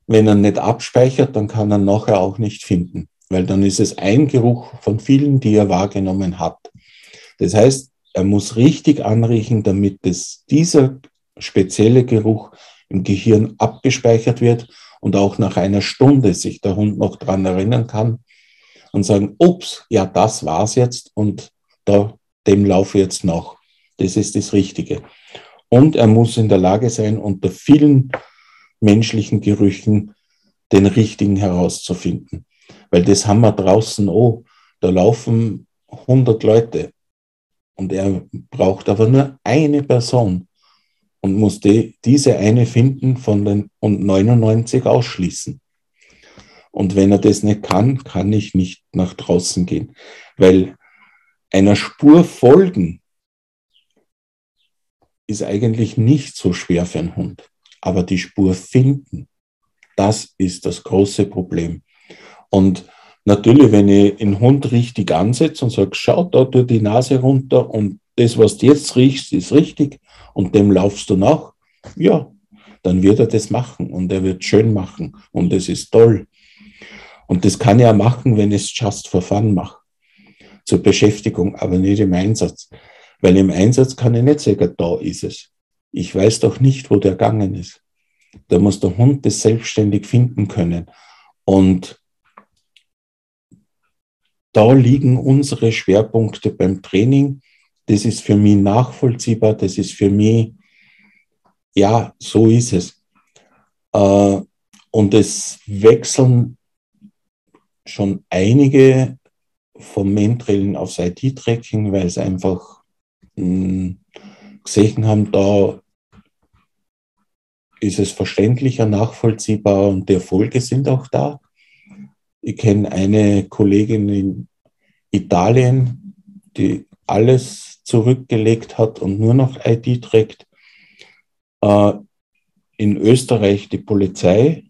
wenn er nicht abspeichert, dann kann er nachher auch nicht finden. Weil dann ist es ein Geruch von vielen, die er wahrgenommen hat. Das heißt, er muss richtig anriechen, damit es, dieser spezielle Geruch im Gehirn abgespeichert wird und auch nach einer Stunde sich der Hund noch dran erinnern kann und sagen, ups, ja, das war's jetzt und da, dem laufe ich jetzt noch. Das ist das Richtige. Und er muss in der Lage sein, unter vielen menschlichen Gerüchen den richtigen herauszufinden. Weil das haben wir draußen auch. Da laufen 100 Leute und er braucht aber nur eine Person und muss die, diese eine finden von den und 99 ausschließen. Und wenn er das nicht kann, kann ich nicht nach draußen gehen, weil einer Spur folgen ist eigentlich nicht so schwer für einen Hund, aber die Spur finden, das ist das große Problem. Und natürlich, wenn ich den Hund richtig ansetze und sage, schau da durch die Nase runter und das, was du jetzt riechst, ist richtig und dem laufst du nach, ja, dann wird er das machen und er wird schön machen und es ist toll. Und das kann er machen, wenn es just for fun macht. Zur Beschäftigung, aber nicht im Einsatz. Weil im Einsatz kann ich nicht sagen, da ist es. Ich weiß doch nicht, wo der gegangen ist. Da muss der Hund das selbstständig finden können. Und da liegen unsere Schwerpunkte beim Training. Das ist für mich nachvollziehbar. Das ist für mich, ja, so ist es. Äh, und es wechseln schon einige vom Mentrillen aufs IT-Tracking, weil es einfach gesehen haben, da ist es verständlicher, nachvollziehbar und die Erfolge sind auch da. Ich kenne eine Kollegin in Italien, die alles zurückgelegt hat und nur noch ID trägt. Äh, in Österreich die Polizei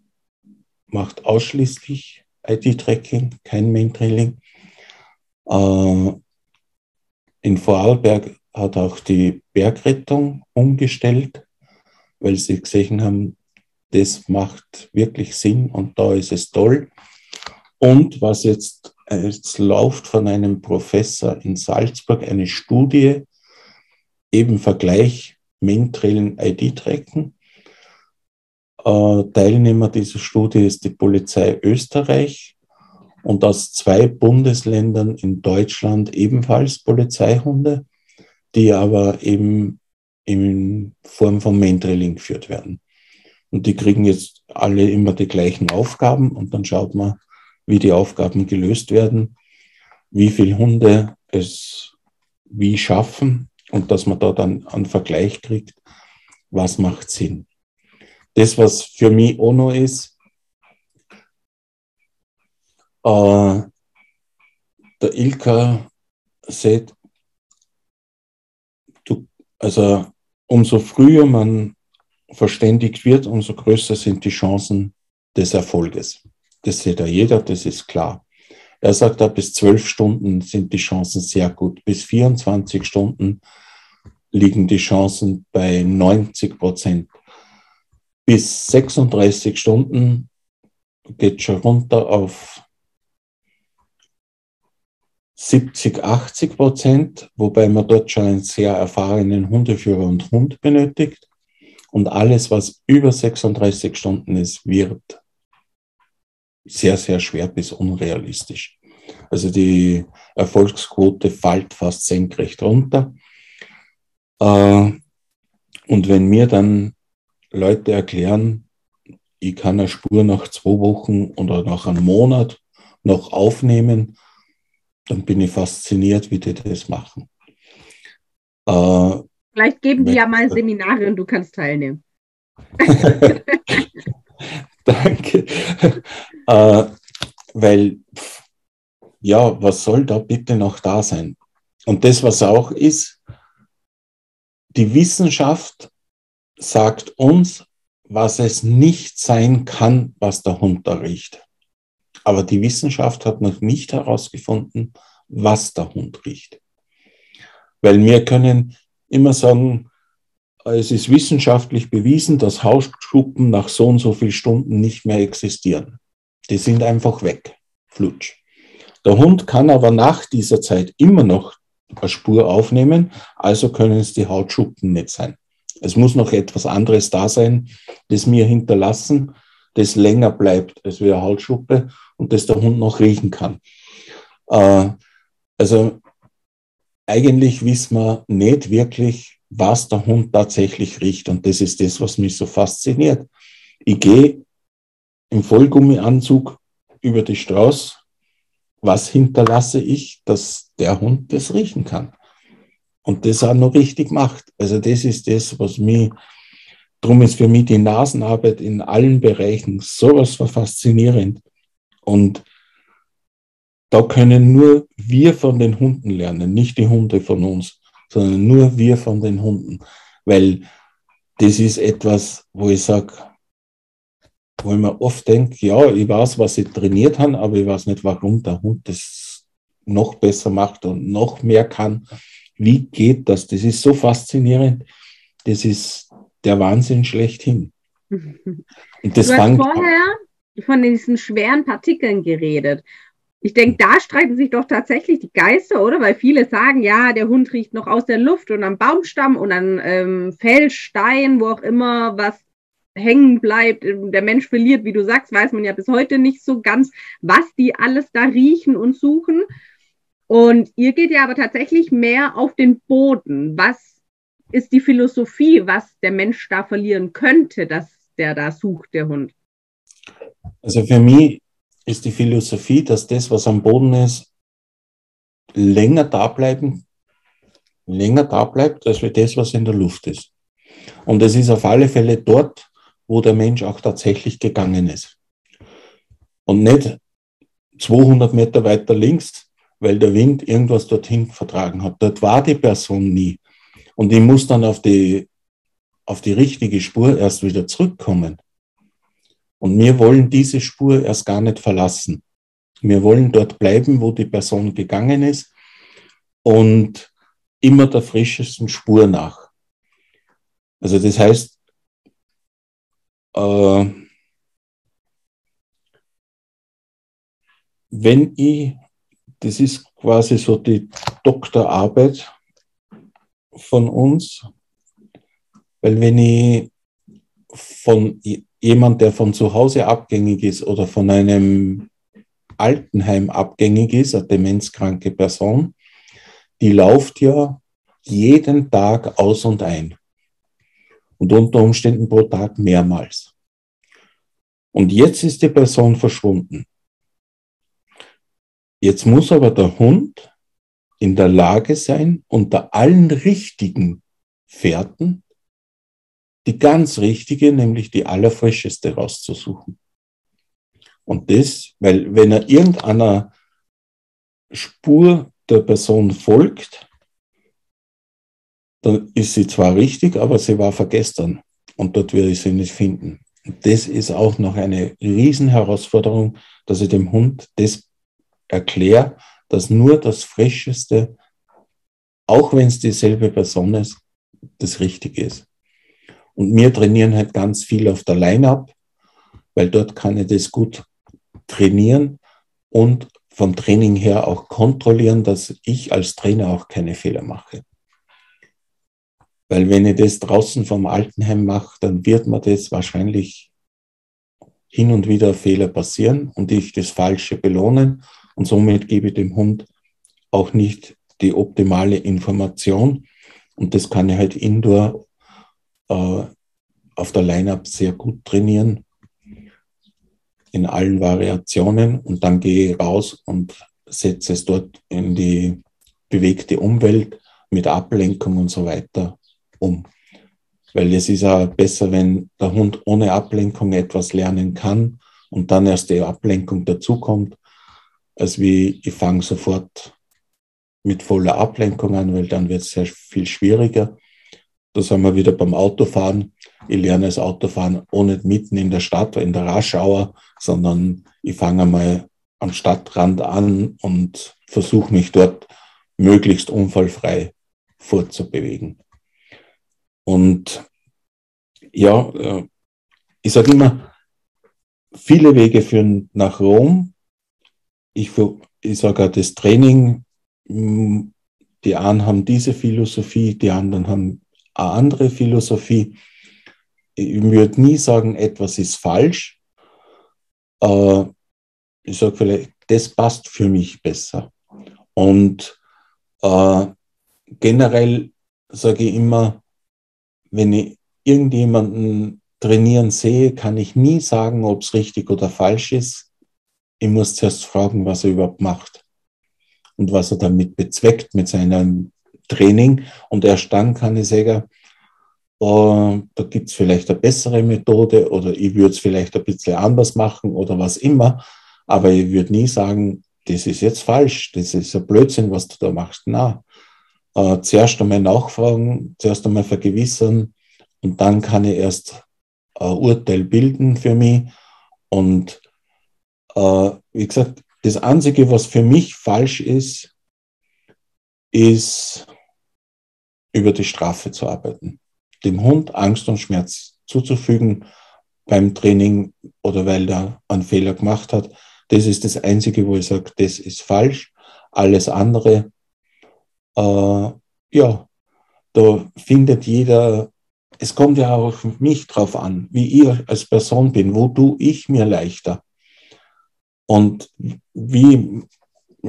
macht ausschließlich ID-Tracking, kein Main-Trailing. Äh, in Vorarlberg hat auch die Bergrettung umgestellt, weil sie gesehen haben, das macht wirklich Sinn und da ist es toll. Und was jetzt, jetzt läuft von einem Professor in Salzburg eine Studie, eben Vergleich Mentrillen ID-Tracken. Äh, Teilnehmer dieser Studie ist die Polizei Österreich und aus zwei Bundesländern in Deutschland ebenfalls Polizeihunde, die aber eben in Form von Mentrilling geführt werden. Und die kriegen jetzt alle immer die gleichen Aufgaben und dann schaut man, wie die Aufgaben gelöst werden, wie viele Hunde es wie schaffen und dass man da dann einen Vergleich kriegt, was macht Sinn. Das, was für mich noch ist, äh, der Ilka sagt, also umso früher man verständigt wird, umso größer sind die Chancen des Erfolges. Das sieht ja jeder, das ist klar. Er sagt, ab bis zwölf Stunden sind die Chancen sehr gut. Bis 24 Stunden liegen die Chancen bei 90 Prozent. Bis 36 Stunden geht schon runter auf 70, 80 Prozent, wobei man dort schon einen sehr erfahrenen Hundeführer und Hund benötigt. Und alles, was über 36 Stunden ist, wird sehr, sehr schwer bis unrealistisch. Also die Erfolgsquote fällt fast senkrecht runter. Äh, und wenn mir dann Leute erklären, ich kann eine Spur nach zwei Wochen oder nach einem Monat noch aufnehmen, dann bin ich fasziniert, wie die das machen. Äh, Vielleicht geben die ja mal Seminare und du kannst teilnehmen. [laughs] Danke. Äh, weil, ja, was soll da bitte noch da sein? Und das, was auch ist, die Wissenschaft sagt uns, was es nicht sein kann, was der Hund da riecht. Aber die Wissenschaft hat noch nicht herausgefunden, was der Hund riecht. Weil wir können immer sagen, es ist wissenschaftlich bewiesen, dass Hausschuppen nach so und so vielen Stunden nicht mehr existieren. Die sind einfach weg. Flutsch. Der Hund kann aber nach dieser Zeit immer noch eine Spur aufnehmen, also können es die Hautschuppen nicht sein. Es muss noch etwas anderes da sein, das mir hinterlassen, das länger bleibt als wie eine Hautschuppe und das der Hund noch riechen kann. Äh, also eigentlich wissen wir nicht wirklich, was der Hund tatsächlich riecht. Und das ist das, was mich so fasziniert. Ich gehe im Vollgummianzug über die Straße. Was hinterlasse ich, dass der Hund das riechen kann? Und das auch noch richtig macht. Also das ist das, was mich, darum ist für mich die Nasenarbeit in allen Bereichen sowas von faszinierend. Und da können nur wir von den Hunden lernen, nicht die Hunde von uns sondern nur wir von den Hunden. Weil das ist etwas, wo ich sage, wo ich mir oft denke, ja, ich weiß, was ich trainiert habe, aber ich weiß nicht, warum der Hund das noch besser macht und noch mehr kann. Wie geht das? Das ist so faszinierend. Das ist der Wahnsinn schlechthin. [laughs] Und das du hast vorher von diesen schweren Partikeln geredet. Ich denke, da streiten sich doch tatsächlich die Geister, oder? Weil viele sagen, ja, der Hund riecht noch aus der Luft und am Baumstamm und an ähm, Felsstein, wo auch immer was hängen bleibt. Der Mensch verliert, wie du sagst, weiß man ja bis heute nicht so ganz, was die alles da riechen und suchen. Und ihr geht ja aber tatsächlich mehr auf den Boden. Was ist die Philosophie, was der Mensch da verlieren könnte, dass der da sucht, der Hund? Also für mich ist die Philosophie, dass das, was am Boden ist, länger da bleiben, länger da bleibt, als wie das, was in der Luft ist. Und es ist auf alle Fälle dort, wo der Mensch auch tatsächlich gegangen ist. Und nicht 200 Meter weiter links, weil der Wind irgendwas dorthin vertragen hat. Dort war die Person nie. Und ich muss dann auf die, auf die richtige Spur erst wieder zurückkommen. Und wir wollen diese Spur erst gar nicht verlassen. Wir wollen dort bleiben, wo die Person gegangen ist und immer der frischesten Spur nach. Also das heißt, äh, wenn ich, das ist quasi so die Doktorarbeit von uns, weil wenn ich von jemand, der von zu Hause abgängig ist oder von einem Altenheim abgängig ist, eine demenzkranke Person, die läuft ja jeden Tag aus und ein. Und unter Umständen pro Tag mehrmals. Und jetzt ist die Person verschwunden. Jetzt muss aber der Hund in der Lage sein, unter allen richtigen Fährten die ganz richtige, nämlich die allerfrischeste rauszusuchen. Und das, weil wenn er irgendeiner Spur der Person folgt, dann ist sie zwar richtig, aber sie war vergestern und dort werde ich sie nicht finden. Und das ist auch noch eine Riesenherausforderung, dass ich dem Hund das erkläre, dass nur das Frischeste, auch wenn es dieselbe Person ist, das Richtige ist. Und wir trainieren halt ganz viel auf der Line-Up, weil dort kann ich das gut trainieren und vom Training her auch kontrollieren, dass ich als Trainer auch keine Fehler mache. Weil wenn ich das draußen vom Altenheim mache, dann wird mir das wahrscheinlich hin und wieder Fehler passieren und ich das Falsche belohnen und somit gebe ich dem Hund auch nicht die optimale Information und das kann ich halt indoor äh, auf der Line-Up sehr gut trainieren, in allen Variationen. Und dann gehe ich raus und setze es dort in die bewegte Umwelt mit Ablenkung und so weiter um. Weil es ist ja besser, wenn der Hund ohne Ablenkung etwas lernen kann und dann erst die Ablenkung dazukommt, als wie ich fange sofort mit voller Ablenkung an, weil dann wird es sehr viel schwieriger. Da sind wir wieder beim Autofahren. Ich lerne das Autofahren auch nicht mitten in der Stadt, in der Raschauer, sondern ich fange mal am Stadtrand an und versuche mich dort möglichst unfallfrei fortzubewegen. Und ja, äh, ich sage immer, viele Wege führen nach Rom. Ich, ich sage auch, das Training, die einen haben diese Philosophie, die anderen haben eine andere Philosophie. Ich würde nie sagen, etwas ist falsch. Äh, ich sage vielleicht, das passt für mich besser. Und äh, generell sage ich immer, wenn ich irgendjemanden trainieren sehe, kann ich nie sagen, ob es richtig oder falsch ist. Ich muss zuerst fragen, was er überhaupt macht und was er damit bezweckt mit seinem Training und erst dann kann ich sagen, uh, da gibt es vielleicht eine bessere Methode oder ich würde es vielleicht ein bisschen anders machen oder was immer, aber ich würde nie sagen, das ist jetzt falsch, das ist ein Blödsinn, was du da machst. Na, uh, zuerst einmal nachfragen, zuerst einmal vergewissern und dann kann ich erst ein Urteil bilden für mich und uh, wie gesagt, das Einzige, was für mich falsch ist, ist über die Strafe zu arbeiten. Dem Hund Angst und Schmerz zuzufügen beim Training oder weil er einen Fehler gemacht hat. Das ist das Einzige, wo ich sage, das ist falsch. Alles andere, äh, ja, da findet jeder, es kommt ja auch auf mich drauf an, wie ich als Person bin, wo du ich mir leichter. Und wie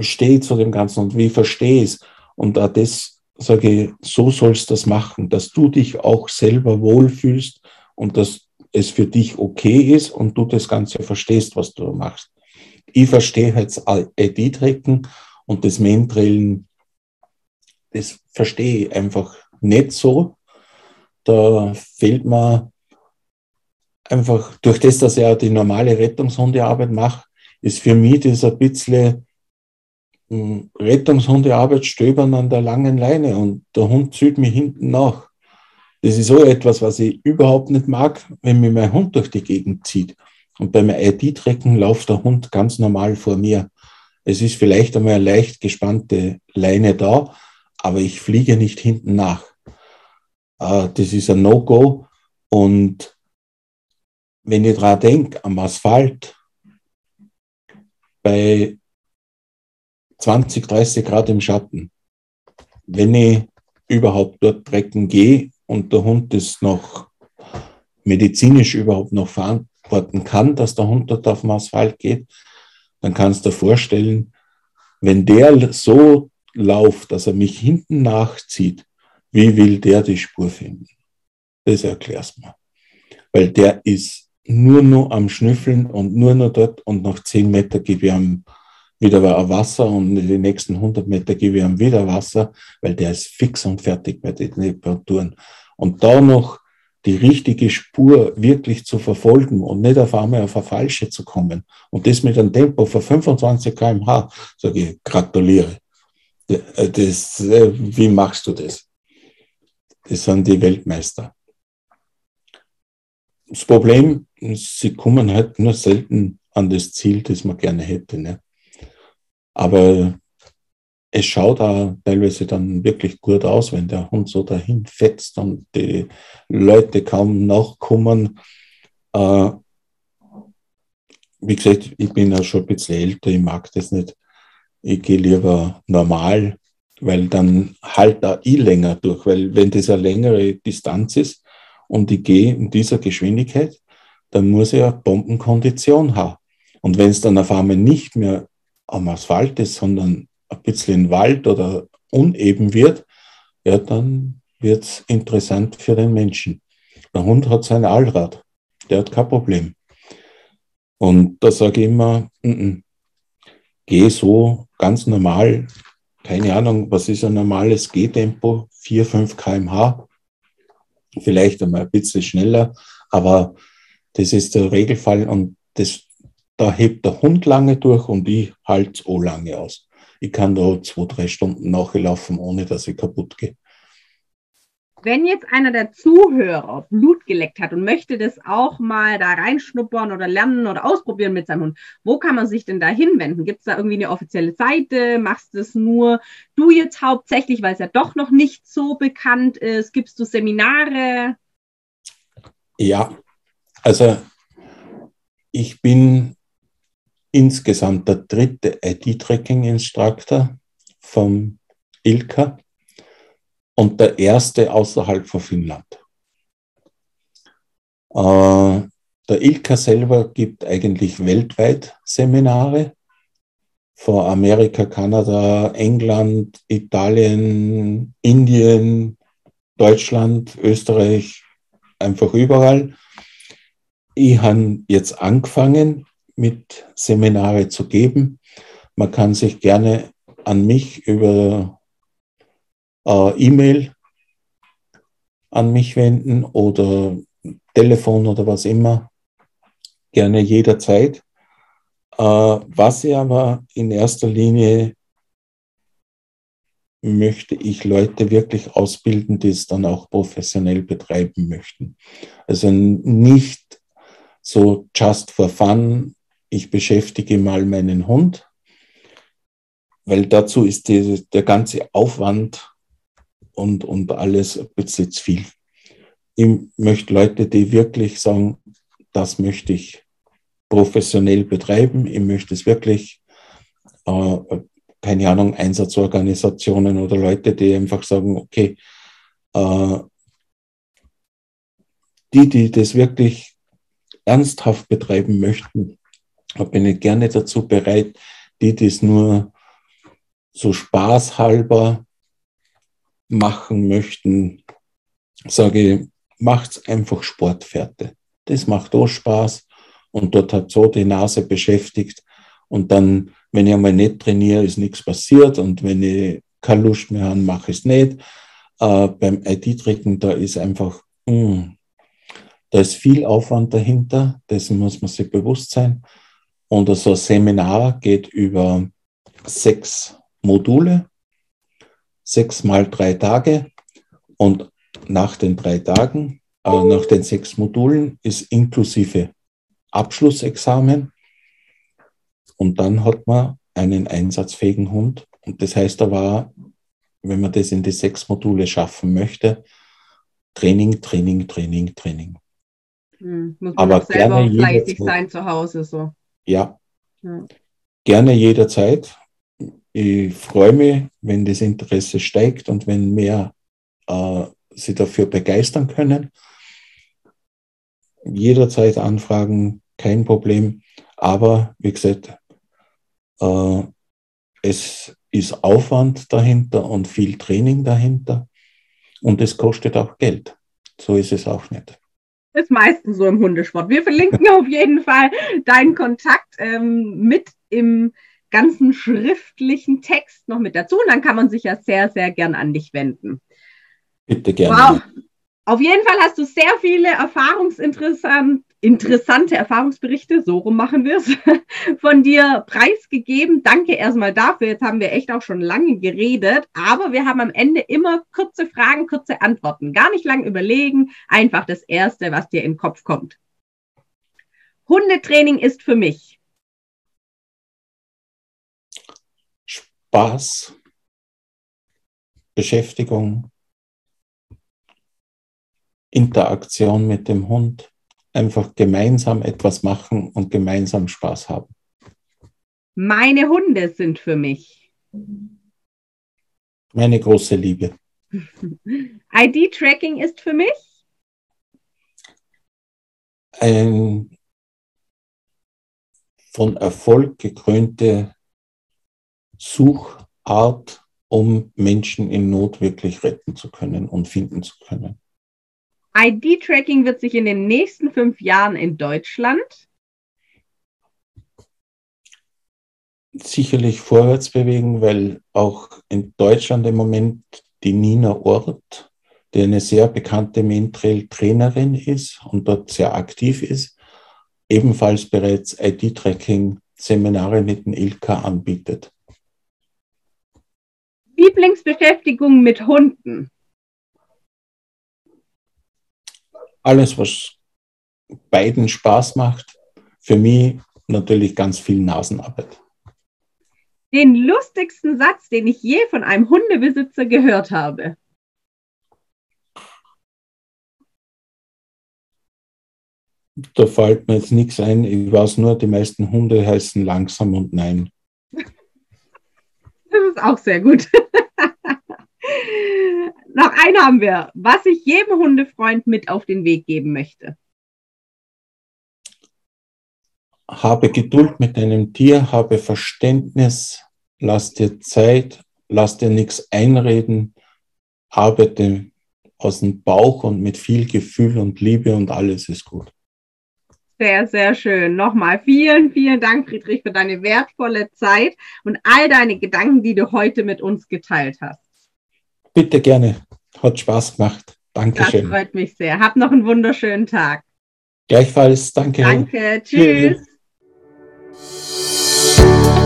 stehe ich zu dem Ganzen und wie verstehe ich es. Und auch das sage ich, so sollst du das machen, dass du dich auch selber wohlfühlst und dass es für dich okay ist und du das Ganze verstehst, was du machst. Ich verstehe jetzt ID-Tracken und das Mentrillen, das verstehe ich einfach nicht so. Da fehlt mir einfach, durch das, dass ich auch die normale Rettungshundearbeit mache, ist für mich das ein bisschen Rettungshundearbeit stöbern an der langen Leine und der Hund zieht mich hinten nach. Das ist so etwas, was ich überhaupt nicht mag, wenn mir mein Hund durch die Gegend zieht. Und beim ID-Trecken läuft der Hund ganz normal vor mir. Es ist vielleicht einmal eine leicht gespannte Leine da, aber ich fliege nicht hinten nach. Äh, das ist ein No-Go. Und wenn ich dran denke, am Asphalt, bei 20, 30 Grad im Schatten, wenn ich überhaupt dort trecken gehe und der Hund das noch medizinisch überhaupt noch verantworten kann, dass der Hund dort auf dem Asphalt geht, dann kannst du dir vorstellen, wenn der so läuft, dass er mich hinten nachzieht, wie will der die Spur finden? Das erklärst mir. Weil der ist nur noch am Schnüffeln und nur noch dort und nach zehn Meter gebe ich ihm wieder Wasser und die nächsten 100 Meter gebe ich ihm wieder Wasser, weil der ist fix und fertig bei den Temperaturen. Und da noch die richtige Spur wirklich zu verfolgen und nicht auf einmal auf eine falsche zu kommen. Und das mit einem Tempo von 25 kmh, sage ich, gratuliere. Das, äh, wie machst du das? Das sind die Weltmeister. Das Problem, sie kommen halt nur selten an das Ziel, das man gerne hätte. Ne? Aber es schaut auch teilweise dann wirklich gut aus, wenn der Hund so dahin fetzt und die Leute kaum nachkommen. Äh, wie gesagt, ich bin ja schon ein bisschen älter, ich mag das nicht. Ich gehe lieber normal, weil dann halt da ich länger durch, weil wenn das eine längere Distanz ist und ich gehe in dieser Geschwindigkeit, dann muss ich ja Bombenkondition haben. Und wenn es dann auf einmal nicht mehr am Asphalt ist, sondern ein bisschen in Wald oder uneben wird, ja, dann wird es interessant für den Menschen. Der Hund hat sein Allrad, der hat kein Problem. Und da sage ich immer, n -n, geh so ganz normal, keine Ahnung, was ist ein normales Gehtempo, 4, 5 kmh, vielleicht einmal ein bisschen schneller, aber das ist der Regelfall und das, da hebt der Hund lange durch und ich halte es auch lange aus ich kann da zwei, drei Stunden nachlaufen, ohne dass ich kaputt gehe. Wenn jetzt einer der Zuhörer Blut geleckt hat und möchte das auch mal da reinschnuppern oder lernen oder ausprobieren mit seinem Hund, wo kann man sich denn da hinwenden? Gibt es da irgendwie eine offizielle Seite? Machst du es nur du jetzt hauptsächlich, weil es ja doch noch nicht so bekannt ist? Gibst du Seminare? Ja, also ich bin insgesamt der dritte ID-Tracking-Instructor vom ILKA und der erste außerhalb von Finnland. Äh, der ILKA selber gibt eigentlich weltweit Seminare von Amerika, Kanada, England, Italien, Indien, Deutschland, Österreich, einfach überall. Ich habe jetzt angefangen mit Seminare zu geben. Man kann sich gerne an mich über äh, E-Mail an mich wenden oder Telefon oder was immer. Gerne jederzeit. Äh, was ich aber in erster Linie möchte ich Leute wirklich ausbilden, die es dann auch professionell betreiben möchten. Also nicht so just for fun ich beschäftige mal meinen Hund, weil dazu ist die, der ganze Aufwand und, und alles zu viel. Ich möchte Leute, die wirklich sagen, das möchte ich professionell betreiben, ich möchte es wirklich, äh, keine Ahnung, Einsatzorganisationen oder Leute, die einfach sagen, okay, äh, die, die das wirklich ernsthaft betreiben möchten, bin ich gerne dazu bereit, die, es nur so spaßhalber machen möchten, sage ich, macht's einfach Sportfährte. Das macht auch Spaß und dort hat so die Nase beschäftigt und dann, wenn ich einmal nicht trainiere, ist nichts passiert und wenn ich keine Lust mehr habe, mache ich es nicht. Äh, beim ID-Tricken, da ist einfach, mh, hm, da ist viel Aufwand dahinter, dessen muss man sich bewusst sein. Und so also ein Seminar geht über sechs Module, sechs mal drei Tage. Und nach den drei Tagen, äh, nach den sechs Modulen ist inklusive Abschlussexamen. Und dann hat man einen einsatzfähigen Hund. Und das heißt aber, wenn man das in die sechs Module schaffen möchte, Training, Training, Training, Training. Hm, muss man aber selber fleißig sein zu Hause. So. Ja. ja. Gerne jederzeit ich freue mich, wenn das Interesse steigt und wenn mehr äh, sie dafür begeistern können. Jederzeit anfragen, kein Problem. Aber wie gesagt, äh, es ist Aufwand dahinter und viel Training dahinter. Und es kostet auch Geld. So ist es auch nicht. Ist meistens so im Hundesport. Wir verlinken auf jeden Fall deinen Kontakt ähm, mit im ganzen schriftlichen Text noch mit dazu. Und dann kann man sich ja sehr, sehr gern an dich wenden. Bitte gerne. Wow. Auf jeden Fall hast du sehr viele erfahrungsinteressant, interessante Erfahrungsberichte, so rum machen wir es, [laughs] von dir preisgegeben. Danke erstmal dafür. Jetzt haben wir echt auch schon lange geredet, aber wir haben am Ende immer kurze Fragen, kurze Antworten. Gar nicht lang überlegen, einfach das Erste, was dir in den Kopf kommt. Hundetraining ist für mich. Spaß, Beschäftigung, Interaktion mit dem Hund, einfach gemeinsam etwas machen und gemeinsam Spaß haben. Meine Hunde sind für mich. Meine große Liebe. [laughs] ID-Tracking ist für mich? Ein von Erfolg gekrönte Suchart, um Menschen in Not wirklich retten zu können und finden zu können. ID-Tracking wird sich in den nächsten fünf Jahren in Deutschland sicherlich vorwärts bewegen, weil auch in Deutschland im Moment die Nina Ort, die eine sehr bekannte Mentrail-Trainerin ist und dort sehr aktiv ist, ebenfalls bereits ID-Tracking-Seminare mit dem Ilka anbietet. Lieblingsbeschäftigung mit Hunden? Alles, was beiden Spaß macht. Für mich natürlich ganz viel Nasenarbeit. Den lustigsten Satz, den ich je von einem Hundebesitzer gehört habe. Da fällt mir jetzt nichts ein. Ich weiß nur, die meisten Hunde heißen langsam und nein. Das ist auch sehr gut. [laughs] Noch einen haben wir, was ich jedem Hundefreund mit auf den Weg geben möchte. Habe Geduld mit deinem Tier, habe Verständnis, lass dir Zeit, lass dir nichts einreden, arbeite aus dem Bauch und mit viel Gefühl und Liebe und alles ist gut. Sehr, sehr schön. Nochmal vielen, vielen Dank, Friedrich, für deine wertvolle Zeit und all deine Gedanken, die du heute mit uns geteilt hast. Bitte gerne. Hat Spaß gemacht. Dankeschön. Das freut mich sehr. Hab noch einen wunderschönen Tag. Gleichfalls. Danke. Danke. Tschüss. Tschüss.